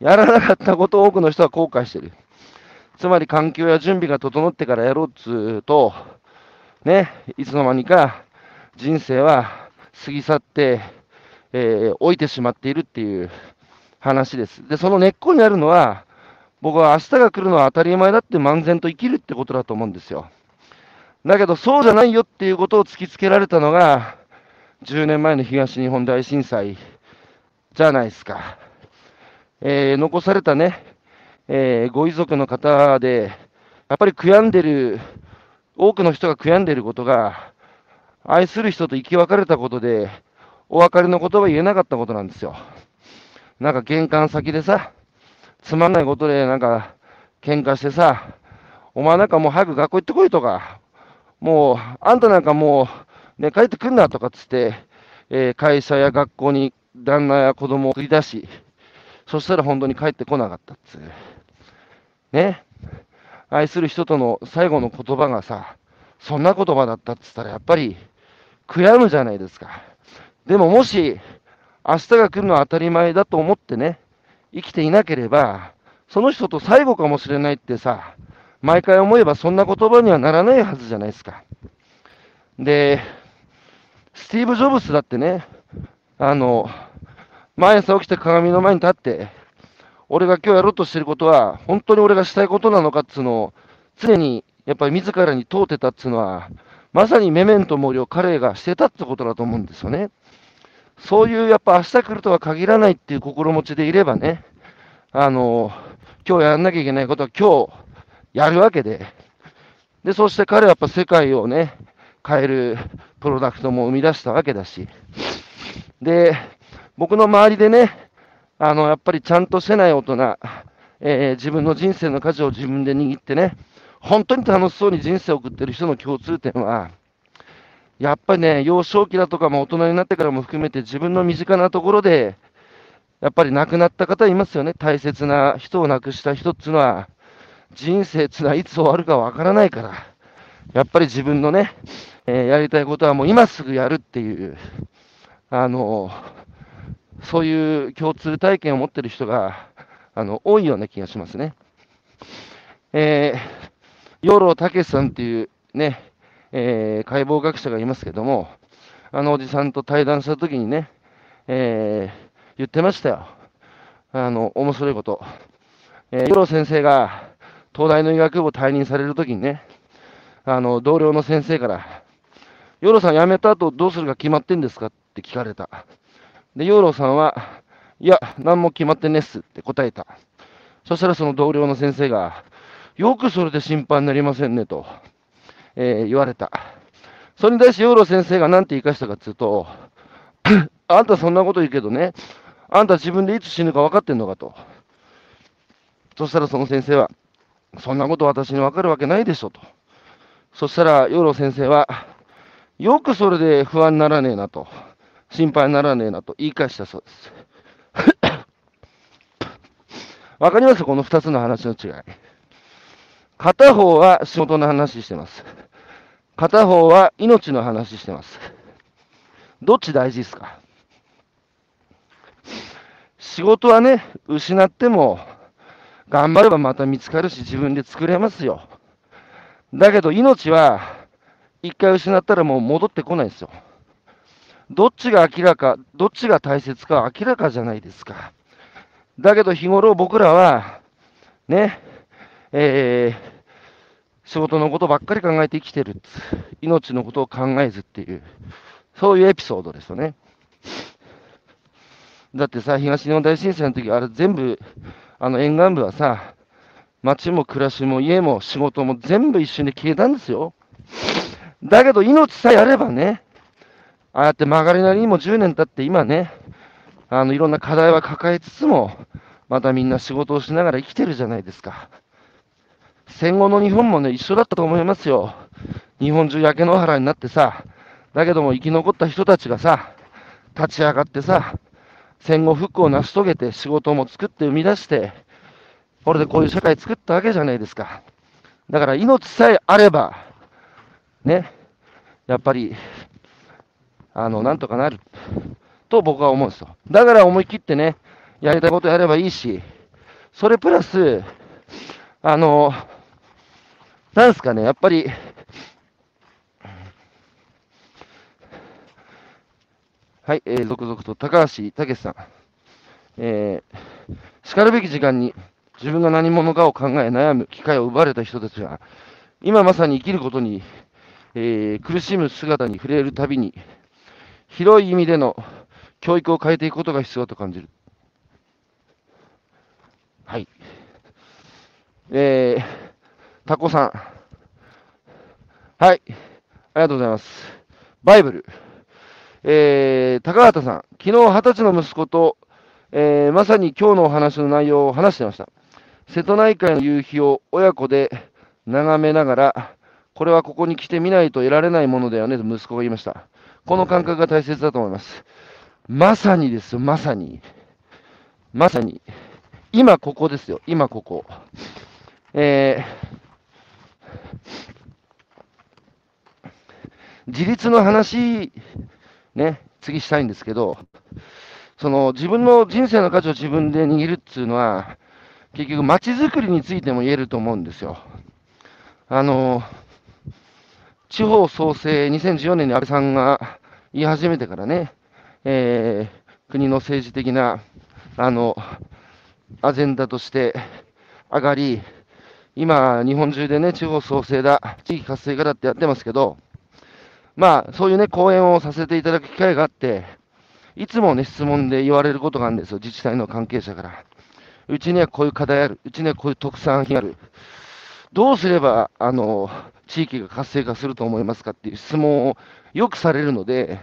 やらなかったことを多くの人は後悔してる。つまり環境や準備が整ってからやろうっつうと、ね、いつの間にか人生は過ぎ去って、えー、置いてしまっているっていう話です。で、その根っこにあるのは、僕は明日が来るのは当たり前だって漫然と生きるってことだと思うんですよ。だけど、そうじゃないよっていうことを突きつけられたのが、10年前の東日本大震災じゃないですか。えー、残されたね、えー、ご遺族の方で、やっぱり悔やんでる、多くの人が悔やんでることが、愛する人と生き別れたことで、お別れの言葉言えなかったことなんですよ。なんか玄関先でさ、つまんないことでなんか喧嘩してさ、お前なんかもう早く学校行ってこいとか、もう、あんたなんかもう、ね、帰ってくんなとかっつって、えー、会社や学校に旦那や子供を送り出し、そしたら本当に帰ってこなかったっつう。ね。愛する人との最後の言葉がさ、そんな言葉だったっつったらやっぱり悔やむじゃないですか。でももし、明日が来るのは当たり前だと思ってね、生きていなければ、その人と最後かもしれないってさ、毎回思えばそんな言葉にはならないはずじゃないですか。で、スティーブ・ジョブスだってね、あの、毎朝起きて鏡の前に立って、俺が今日やろうとしてることは、本当に俺がしたいことなのかっつうのを、常にやっぱり自らに問うてたっつうのは、まさにメメントモリを彼がしてたってことだと思うんですよね。そういうやっぱ明日来るとは限らないっていう心持ちでいればね、あの、今日やらなきゃいけないことは今日やるわけで、で、そして彼はやっぱ世界をね、変えるプロダクトも生み出したわけだし、で、僕の周りでね、あの、やっぱりちゃんとしてない大人、えー、自分の人生の舵を自分で握ってね、本当に楽しそうに人生を送ってる人の共通点は、やっぱりね、幼少期だとかも大人になってからも含めて自分の身近なところで、やっぱり亡くなった方いますよね。大切な人を亡くした人っていうのは、人生っていうのはいつ終わるかわからないから、やっぱり自分のね、えー、やりたいことはもう今すぐやるっていう、あの、そういう共通体験を持ってる人が、あの、多いような気がしますね。えー養老武さんっていうね、えー、解剖学者がいますけども、あのおじさんと対談したときにね、えー、言ってましたよ。あの、面白いこと。えー、養老先生が東大の医学部を退任されるときにね、あの、同僚の先生から、養老さん辞めた後どうするか決まってんですか？って聞かれた。で、養老さんは、いや、何も決まってねっすって答えた。そしたらその同僚の先生が、よくそれで心配になりませんねと、えー、言われた。それに対して養老先生が何て言い返したかっていうと、あんたそんなこと言うけどね、あんた自分でいつ死ぬか分かってんのかと。そしたらその先生は、そんなこと私に分かるわけないでしょと。そしたら養老先生は、よくそれで不安にならねえなと、心配にならねえなと言い返したそうです。わかります？この2つの話の違い。片方は仕事の話してます。片方は命の話してます。どっち大事ですか？仕事はね、失っても、頑張ればまた見つかるし、自分で作れますよ。だけど命は、一回失ったらもう戻ってこないですよ。どっちが明らか、どっちが大切か明らかじゃないですか。だけど日頃僕らは、ね、えー、仕事のことばっかり考えて生きてる。命のことを考えずっていう、そういうエピソードですよね。だってさ、東日本大震災の時、あれ全部、あの沿岸部はさ、街も暮らしも家も仕事も全部一瞬で消えたんですよ。だけど命さえあればね、ああやって曲がりなりにも10年経って今ね、あのいろんな課題は抱えつつも、またみんな仕事をしながら生きてるじゃないですか。戦後の日本もね、一緒だったと思いますよ。日本中焼け野原になってさ、だけども生き残った人たちがさ、立ち上がってさ、戦後復興を成し遂げて仕事も作って生み出して、これでこういう社会作ったわけじゃないですか。だから命さえあれば、ね、やっぱり、あの、なんとかなる。と僕は思うんですよ。だから思い切ってね、やりたいことやればいいし、それプラス、あの、なんですかね、やっぱり、はい、えー、続々と高橋武さん。えー、しかるべき時間に自分が何者かを考え悩む機会を奪われた人たちは、今まさに生きることに、えー、苦しむ姿に触れるたびに、広い意味での教育を変えていくことが必要だと感じる。はい。えー、タコさん。はい。ありがとうございます。バイブル。えー、高畑さん。昨日二十歳の息子と、えー、まさに今日のお話の内容を話してました。瀬戸内海の夕日を親子で眺めながら、これはここに来てみないと得られないものだよねと息子が言いました。この感覚が大切だと思います。まさにですよ、まさに。まさに。今ここですよ、今ここ。えー、自立の話、ね、次したいんですけど、その自分の人生の価値を自分で握るっていうのは、結局街づくりについても言えると思うんですよ。あの、地方創生、2014年に安倍さんが言い始めてからね、えー、国の政治的な、あの、アジェンダとして上がり、今、日本中でね、地方創生だ、地域活性化だってやってますけど、まあ、そういうね、講演をさせていただく機会があって、いつもね、質問で言われることがあるんですよ、自治体の関係者から。うちにはこういう課題ある、うちにはこういう特産品ある。どうすれば、あの、地域が活性化すると思いますかっていう質問をよくされるので、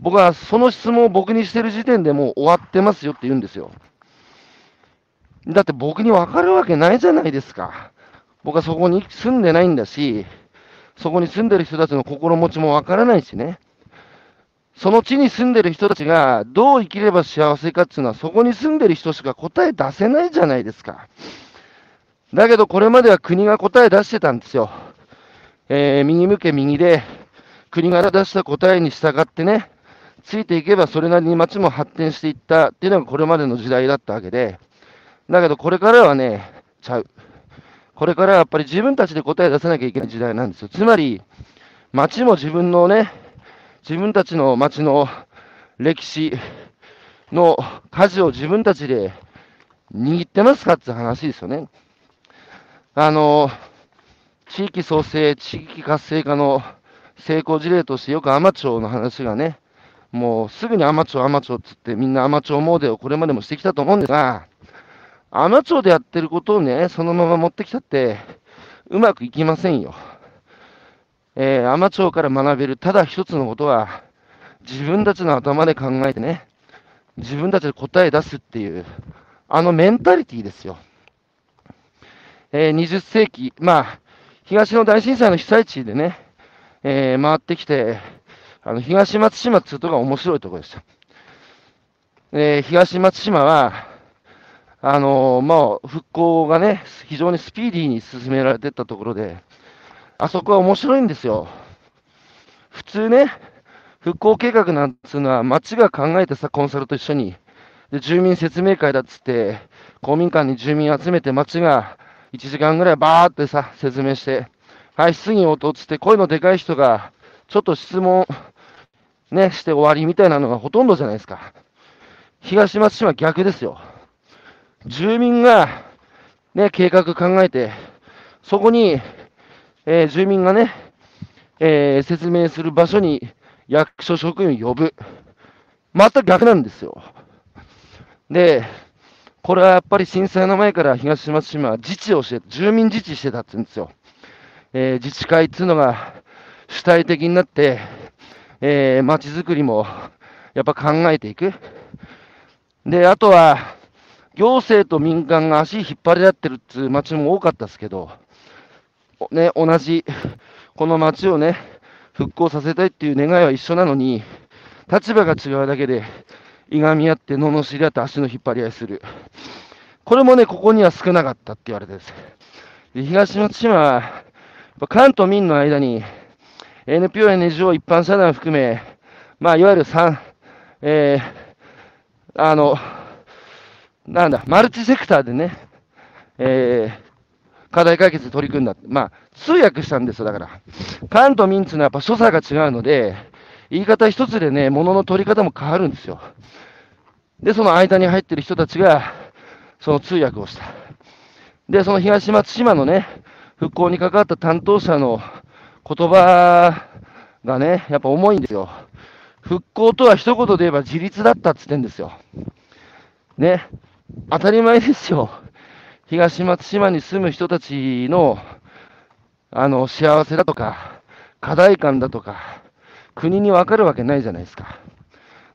僕はその質問を僕にしてる時点でもう終わってますよって言うんですよ。だって僕に分かるわけないじゃないですか。僕はそこに住んでないんだし、そこに住んでる人たちの心持ちも分からないしね。その地に住んでる人たちがどう生きれば幸せかっていうのは、そこに住んでる人しか答え出せないじゃないですか。だけどこれまでは国が答え出してたんですよ。えー、右向け右で、国が出した答えに従ってね、ついていけばそれなりに街も発展していったっていうのがこれまでの時代だったわけで、だけどこれからはね、ちゃう。これからはやっぱり自分たちで答え出さなきゃいけない時代なんですよ。つまり、街も自分のね、自分たちの街の歴史の舵を自分たちで握ってますかって話ですよね。あの、地域創生、地域活性化の成功事例としてよく海町の話がね、もうすぐに海町、海町っつってみんな海町モーデをこれまでもしてきたと思うんですが、海町でやってることをね、そのまま持ってきたって、うまくいきませんよ。えー、海町から学べるただ一つのことは、自分たちの頭で考えてね、自分たちで答え出すっていう、あのメンタリティーですよ。えー、20世紀、まあ、東の大震災の被災地でね、えー、回ってきて、あの、東松島っていうとこが面白いところでした。えー、東松島は、あのー、まあ、復興がね、非常にスピーディーに進められていったところで、あそこは面白いんですよ。普通ね、復興計画なんつうのは町が考えてさ、コンサルと一緒に、で、住民説明会だっつって、公民館に住民集めて町が1時間ぐらいバーってさ、説明して、はい、質疑応答っつって、声のでかい人が、ちょっと質問、ね、して終わりみたいなのがほとんどじゃないですか。東松島逆ですよ。住民が、ね、計画考えて、そこに、えー、住民がね、えー、説明する場所に役所職員を呼ぶ。全く逆なんですよ。で、これはやっぱり震災の前から東松島は自治をして、住民自治してたって言うんですよ。えー、自治会っていうのが主体的になって、えー、街づくりもやっぱ考えていく。で、あとは、行政と民間が足引っ張り合ってるっていう街も多かったですけど、ね、同じ、この街をね、復興させたいっていう願いは一緒なのに、立場が違うだけで、いがみ合って、罵り合って足の引っ張り合いする。これもね、ここには少なかったって言われてるんです。で東松島は、関東民の間に、NPO や、NGO、一般社団含め、まあ、いわゆる3、えー、あの、なんだ、マルチセクターでね、えー、課題解決に取り組んだ。まあ、通訳したんですよ、だから。関東民っていうのはやっぱ所作が違うので、言い方一つでね、物の取り方も変わるんですよ。で、その間に入ってる人たちが、その通訳をした。で、その東松島のね、復興に関わった担当者の言葉がね、やっぱ重いんですよ。復興とは一言で言えば自立だったっつってんですよ。ね。当たり前ですよ。東松島に住む人たちの、あの、幸せだとか、課題感だとか、国にわかるわけないじゃないですか。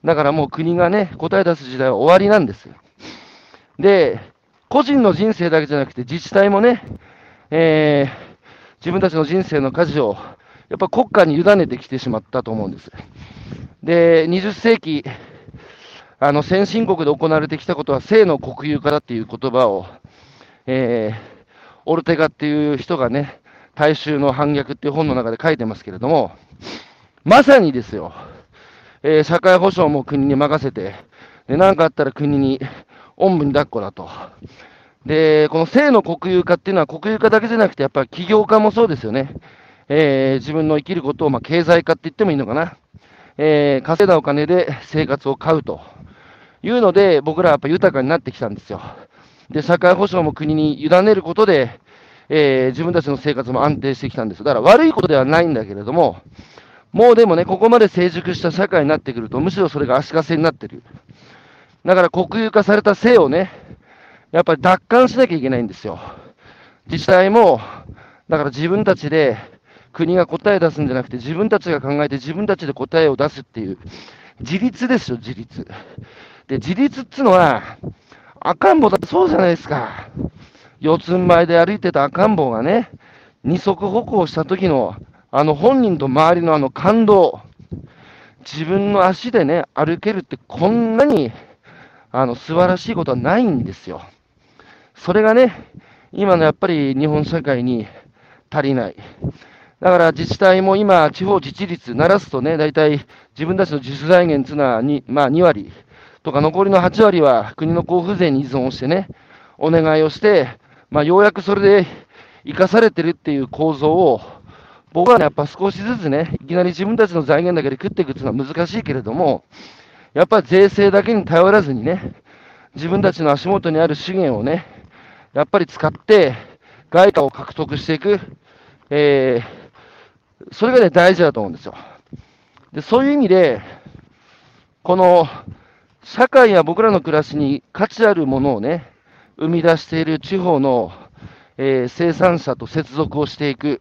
だからもう国がね、答え出す時代は終わりなんですよ。で、個人の人生だけじゃなくて自治体もね、えー、自分たちの人生の舵を、やっぱ国家に委ねてきてしまったと思うんです。で、20世紀、あの、先進国で行われてきたことは、性の国有化だっていう言葉を、えー、オルテガっていう人がね、大衆の反逆っていう本の中で書いてますけれども、まさにですよ、えー、社会保障も国に任せて、で何かあったら国に、おんぶに抱っこだと。で、この性の国有化っていうのは国有化だけじゃなくて、やっぱり起業家もそうですよね。えー、自分の生きることを、まあ、経済化って言ってもいいのかな。えー、稼いだお金で生活を買うというので、僕らはやっぱ豊かになってきたんですよ。で、社会保障も国に委ねることで、えー、自分たちの生活も安定してきたんです。だから悪いことではないんだけれども、もうでもね、ここまで成熟した社会になってくると、むしろそれが足かせになってる。だから国有化された性をね、やっぱり奪還しなきゃいけないんですよ。自治体も、だから自分たちで国が答え出すんじゃなくて、自分たちが考えて自分たちで答えを出すっていう、自立ですよ、自立。で、自立っていうのは、赤ん坊だってそうじゃないですか。四つん這いで歩いてた赤ん坊がね、二足歩行した時の、あの本人と周りのあの感動、自分の足でね、歩けるってこんなに、あの、素晴らしいことはないんですよ。それがね、今のやっぱり日本社会に足りない。だから自治体も今、地方自治率鳴らすとね、大体自分たちの自主財源っていうのは2、まあ、2割とか、残りの8割は国の交付税に依存してね、お願いをして、まあ、ようやくそれで生かされてるっていう構造を、僕はね、やっぱ少しずつね、いきなり自分たちの財源だけで食っていくっていうのは難しいけれども、やっぱり税制だけに頼らずにね、自分たちの足元にある資源をね、やっぱり使って、外貨を獲得していく、えー、それがね、大事だと思うんですよ。で、そういう意味で、この、社会や僕らの暮らしに価値あるものをね、生み出している地方の、えー、生産者と接続をしていく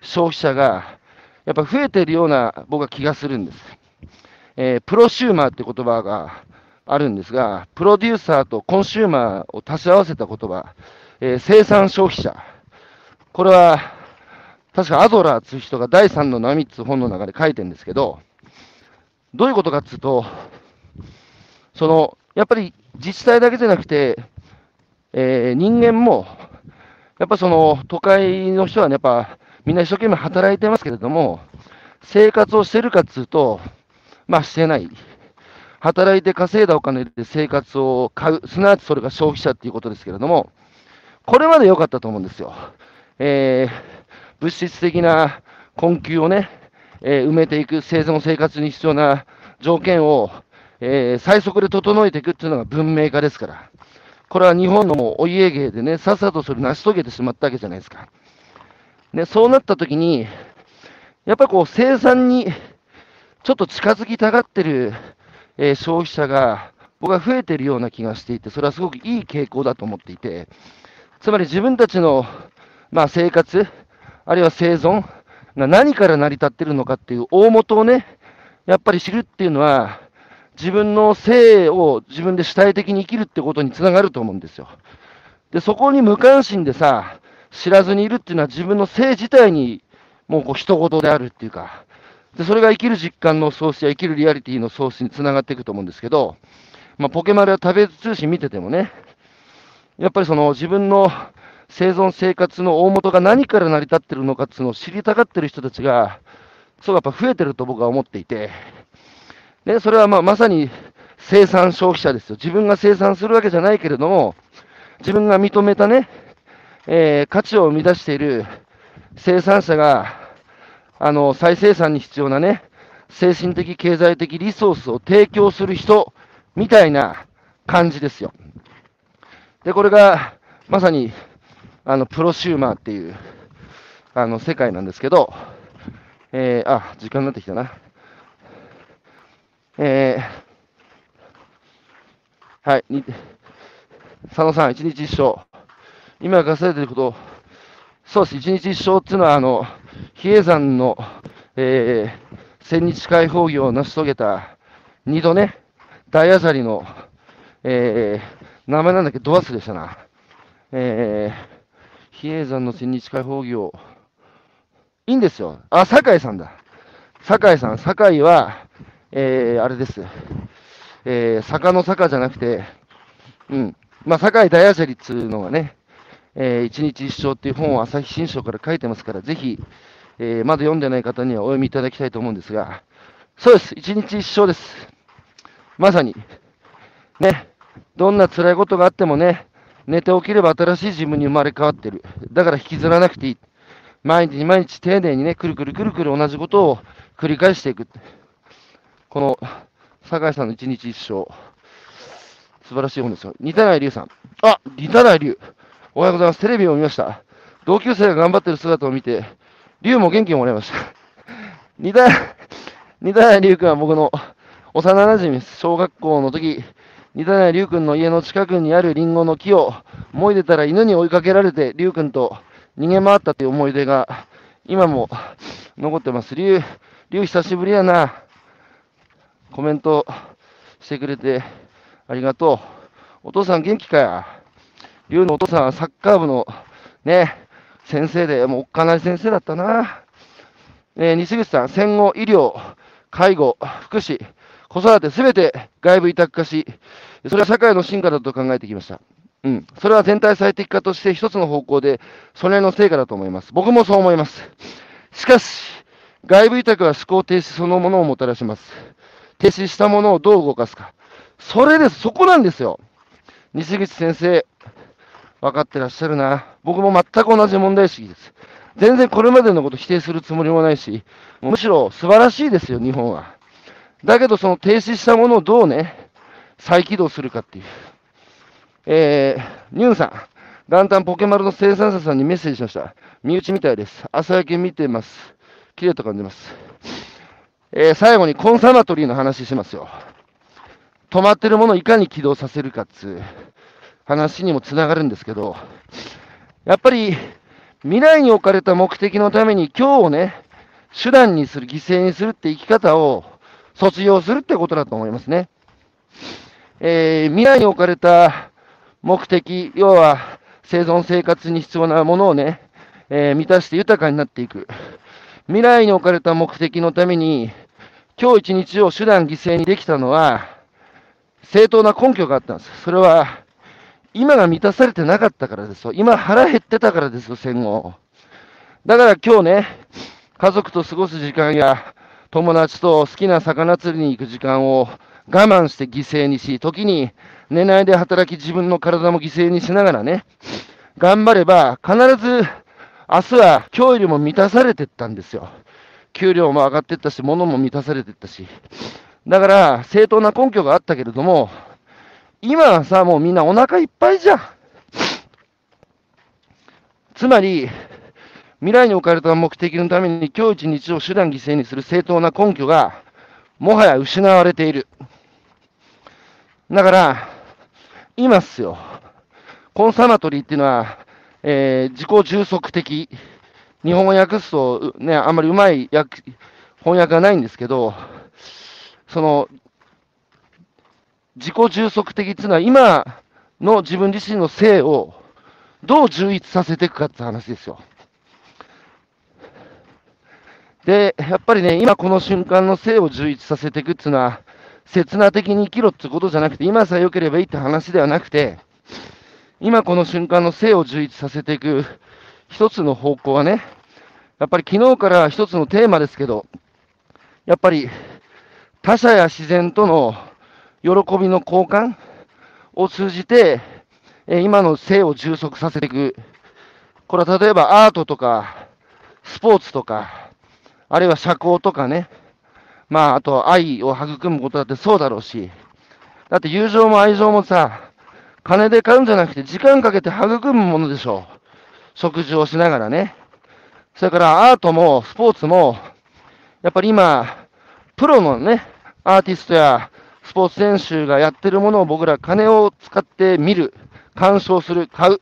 消費者が、やっぱ増えているような僕は気がするんです。えー、プロシューマーって言葉があるんですが、プロデューサーとコンシューマーを足し合わせた言葉、えー、生産消費者。これは、確かアドラーという人が第3の波っていう本の中で書いてるんですけど、どういうことかっていうと、その、やっぱり自治体だけじゃなくて、えー、人間も、やっぱその都会の人はね、やっぱみんな一生懸命働いてますけれども、生活をしてるかっつうと、まあしてない。働いて稼いだお金で生活を買う、すなわちそれが消費者っていうことですけれども、これまで良かったと思うんですよ。えー、物質的な困窮をね、えー、埋めていく、生存生活に必要な条件を、えー、最速で整えていくっていうのが文明化ですから。これは日本のもうお家芸でね、さっさとそれ成し遂げてしまったわけじゃないですか。で、そうなった時に、やっぱりこう生産にちょっと近づきたがってるえー、消費者が僕は増えてるような気がしていて、それはすごくいい傾向だと思っていて、つまり自分たちの、まあ、生活、あるいは生存が何から成り立ってるのかっていう大元をね、やっぱり知るっていうのは、自分の性を自分で主体的に生きるってことにつながると思うんですよ。で、そこに無関心でさ、知らずにいるっていうのは自分の性自体にもうこう人事であるっていうか、で、それが生きる実感の創出や生きるリアリティの創出につながっていくと思うんですけど、まあ、ポケマルや食べ通信見ててもね、やっぱりその自分の生存生活の大元が何から成り立ってるのかっていうのを知りたがってる人たちが、そうやっぱ増えてると僕は思っていて、で、それはまあまさに生産消費者ですよ。自分が生産するわけじゃないけれども、自分が認めたね、えー、価値を生み出している生産者が、あの、再生産に必要なね、精神的、経済的リソースを提供する人みたいな感じですよ。で、これが、まさに、あの、プロシューマーっていう、あの、世界なんですけど、えー、あ、時間になってきたな。えー、はい、佐野さん、一日一生。今稼いること、そうです、一日一生っていうのは、あの、比叡山の、えー、千日解放業を成し遂げた、二度ね、大アサリの、えー、名前なんだっけ、ドアスでしたな。えー、比叡山の千日解放業、いいんですよ。あ、酒井さんだ。酒井さん、酒井は、えー、あれです。えー、坂の坂じゃなくて、うん。まあ、酒井大アサリっつうのがね、えー、一日一生っていう本を朝日新書から書いてますから、ぜひ、えー、まだ読んでない方にはお読みいただきたいと思うんですが、そうです。一日一生です。まさに。ね。どんな辛いことがあってもね、寝て起きれば新しい自分に生まれ変わってる。だから引きずらなくていい。毎日毎日丁寧にね、くるくるくるくる同じことを繰り返していく。この、酒井さんの一日一生。素晴らしい本ですよ。似たない龍さん。あ、似たない龍。おはようございます。テレビを見ました。同級生が頑張ってる姿を見て、龍も元気をもらいました。似た、似たない龍君は僕の幼馴染です。小学校の時、似たない龍君の家の近くにあるリンゴの木を、もいでたら犬に追いかけられて、龍君と逃げ回ったという思い出が、今も残ってます。龍、龍久しぶりやな。コメントしてくれてありがとう。お父さん元気かや？龍のお父さんはサッカー部のね、先生で、もうおっかない先生だったな。えー、西口さん、戦後、医療、介護、福祉、子育てすべて外部委託化し、それは社会の進化だと考えてきました。うん。それは全体最適化として一つの方向で、それの成果だと思います。僕もそう思います。しかし、外部委託は思考停止そのものをもたらします。停止したものをどう動かすか。それです。そこなんですよ。西口先生、分かってらっしゃるな。僕も全く同じ問題意識です。全然これまでのこと否定するつもりもないし、むしろ素晴らしいですよ、日本は。だけど、その停止したものをどうね、再起動するかっていう。えー、ニュンさん、元旦ポケマルの生産者さんにメッセージしました。身内みたいです。朝焼け見てます。綺麗と感じます。えー、最後にコンサマトリーの話しますよ。止まってるものをいかに起動させるかっつう話にもつながるんですけど、やっぱり未来に置かれた目的のために今日をね、手段にする、犠牲にするって生き方を卒業するってことだと思いますね。えー、未来に置かれた目的、要は生存生活に必要なものをね、えー、満たして豊かになっていく。未来に置かれた目的のために、今日一日を手段犠牲にできたのは、正当な根拠があったんです。それは、今が満たされてなかったからですよ。今腹減ってたからですよ、戦後。だから今日ね、家族と過ごす時間や、友達と好きな魚釣りに行く時間を我慢して犠牲にし、時に寝ないで働き自分の体も犠牲にしながらね、頑張れば必ず明日は今日よりも満たされてったんですよ。給料も上がっていったし、物も満たされていったし。だから正当な根拠があったけれども、今はさ、もうみんなお腹いっぱいじゃん。つまり、未来に置かれた目的のために今日一日を手段犠牲にする正当な根拠が、もはや失われている。だから、今っすよ。コンサマトリーっていうのは、えー、自己充足的。日本語訳すと、ね、あんまりうまい訳翻訳がないんですけど、その、自己充足的っていうのは今の自分自身の性をどう充実させていくかって話ですよ。で、やっぱりね、今この瞬間の生を充実させていくっていうのは、刹那的に生きろってことじゃなくて、今さえ良ければいいって話ではなくて、今この瞬間の生を充実させていく一つの方向はね、やっぱり昨日から一つのテーマですけど、やっぱり他者や自然との喜びの交換を通じて、今の生を充足させていく。これは例えばアートとか、スポーツとか、あるいは社交とかね、まあ、あと愛を育むことだってそうだろうし、だって友情も愛情もさ、金で買うんじゃなくて時間かけて育むものでしょう。食事をしながらね。それからアートもスポーツも、やっぱり今、プロのね、アーティストやスポーツ選手がやってるものを僕ら金を使って見る、鑑賞する、買う。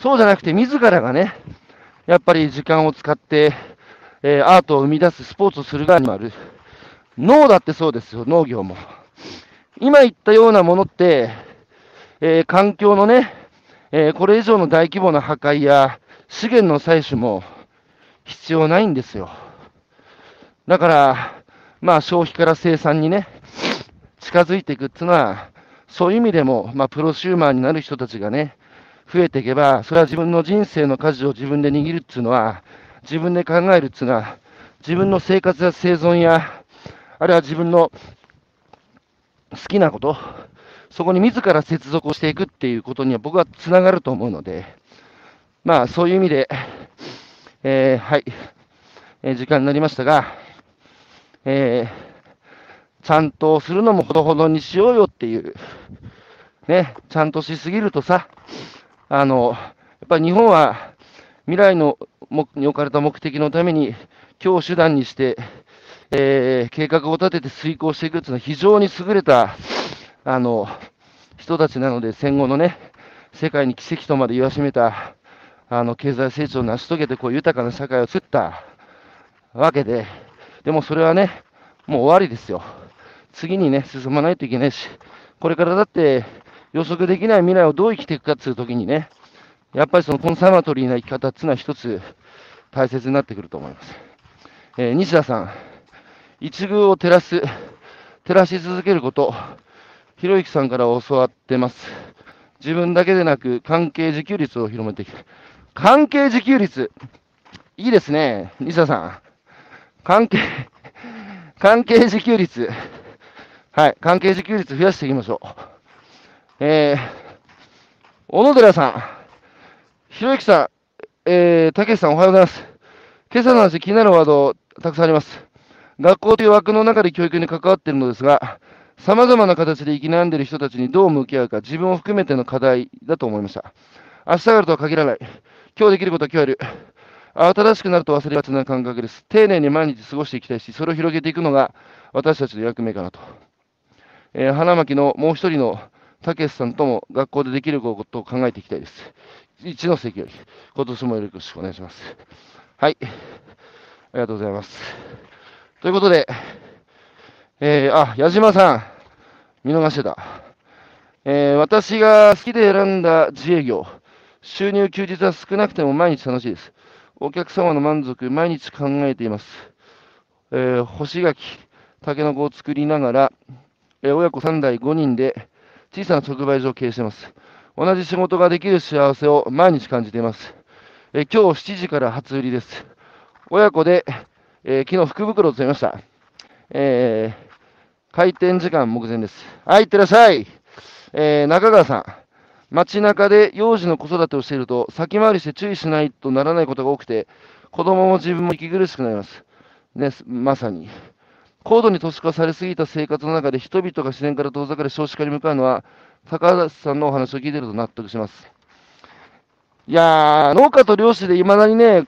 そうじゃなくて自らがね、やっぱり時間を使って、えー、アートを生み出す、スポーツをする側にもある。脳だってそうですよ、農業も。今言ったようなものって、えー、環境のね、えー、これ以上の大規模な破壊や資源の採取も必要ないんですよ。だから、まあ消費から生産にね、近づいていくっていうのは、そういう意味でも、まあプロシューマーになる人たちがね、増えていけば、それは自分の人生の舵を自分で握るっていうのは、自分で考えるっていうのは、自分の生活や生存や、あるいは自分の好きなこと、そこに自ら接続をしていくっていうことには僕はつながると思うので、まあそういう意味で、えー、はい、えー、時間になりましたが、えー、ちゃんとするのもほどほどにしようよっていう、ね、ちゃんとしすぎるとさ、あの、やっぱり日本は未来のに置かれた目的のために、今日手段にして、えー、計画を立てて遂行していくというのは非常に優れた、あの、人たちなので、戦後のね、世界に奇跡とまで言わしめた、あの、経済成長を成し遂げて、こう、豊かな社会を作ったわけで、でもそれはね、もう終わりですよ。次にね、進まないといけないし、これからだって予測できない未来をどう生きていくかっていう時にね、やっぱりそのコンサバトリーな生き方っていうのは一つ大切になってくると思います。えー、西田さん、一遇を照らす、照らし続けること、ひろゆきさんから教わってます。自分だけでなく関係自給率を広めていく。関係自給率。いいですね。西田さん。関係、関係自給率。はい。関係自給率増やしていきましょう。えー、小野寺さん。ひろゆきさん。えー、たけしさんおはようございます。今朝の話気になるワードたくさんあります。学校という枠の中で教育に関わっているのですが、様々な形で生き悩んでいる人たちにどう向き合うか、自分を含めての課題だと思いました。明日があるとは限らない。今日できることは今日やる。新しくなると忘れがちな感覚です。丁寧に毎日過ごしていきたいし、それを広げていくのが私たちの役目かなと。えー、花巻のもう一人のたけしさんとも学校でできることを考えていきたいです。一ノ関より、今年もよろしくお願いします。はい。ありがとうございます。ということで、えー、あ、矢島さん、見逃してた。えー、私が好きで選んだ自営業、収入休日は少なくても毎日楽しいです。お客様の満足、毎日考えています。えー、干し柿、タケノコを作りながら、え、親子3代5人で小さな直売所を経営しています。同じ仕事ができる幸せを毎日感じています。えー、今日7時から初売りです。親子で、え昨日福袋を詰めました。えー開店時間目前です。はい、いってらっしゃい。えー中川さん。街中で幼児の子育てをしていると、先回りして注意しないとならないことが多くて、子供も自分も息苦しくなります。ね、まさに。高度に都市化されすぎた生活の中で人々が自然から遠ざかれ少子化に向かうのは、高橋さんのお話を聞いていると納得します。いやー、農家と漁師で未だにね、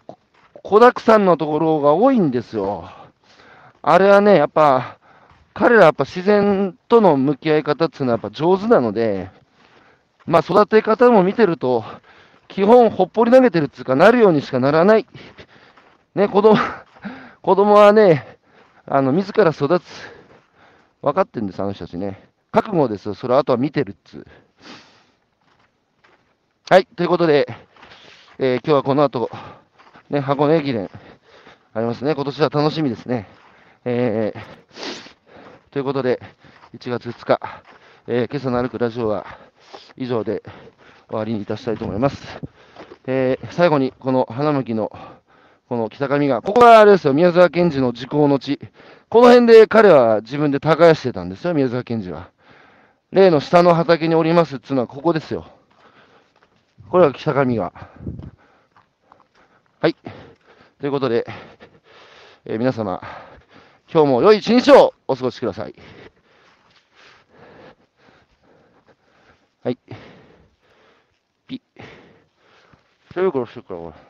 子だくさんのところが多いんですよ。あれはね、やっぱ、彼らやっぱ自然との向き合い方っていうのはやっぱ上手なので、まあ、育て方も見てると、基本ほっぽり投げてるっていうか、なるようにしかならない。ね、子供、子供はね、あの、自ら育つ。分かってんです、あの人たちね。覚悟ですよ。それあとは見てるっつはい、ということで、えー、今日はこの後、ね、箱根駅伝ありますね。今年は楽しみですね。えー、ということで、1月2日、えー、今朝の歩くラジオは、以上で終わりにいたしたいと思います。えー、最後に、この花巻の、この北上が、ここはあれですよ、宮沢賢治の時効の地。この辺で彼は自分で耕してたんですよ、宮沢賢治は。例の下の畑におりますっていうのはここですよ。これは北上川。はい。ということで、えー、皆様、今日も良い一日をお過ごしください。はい。ピッ。手袋してるから、俺。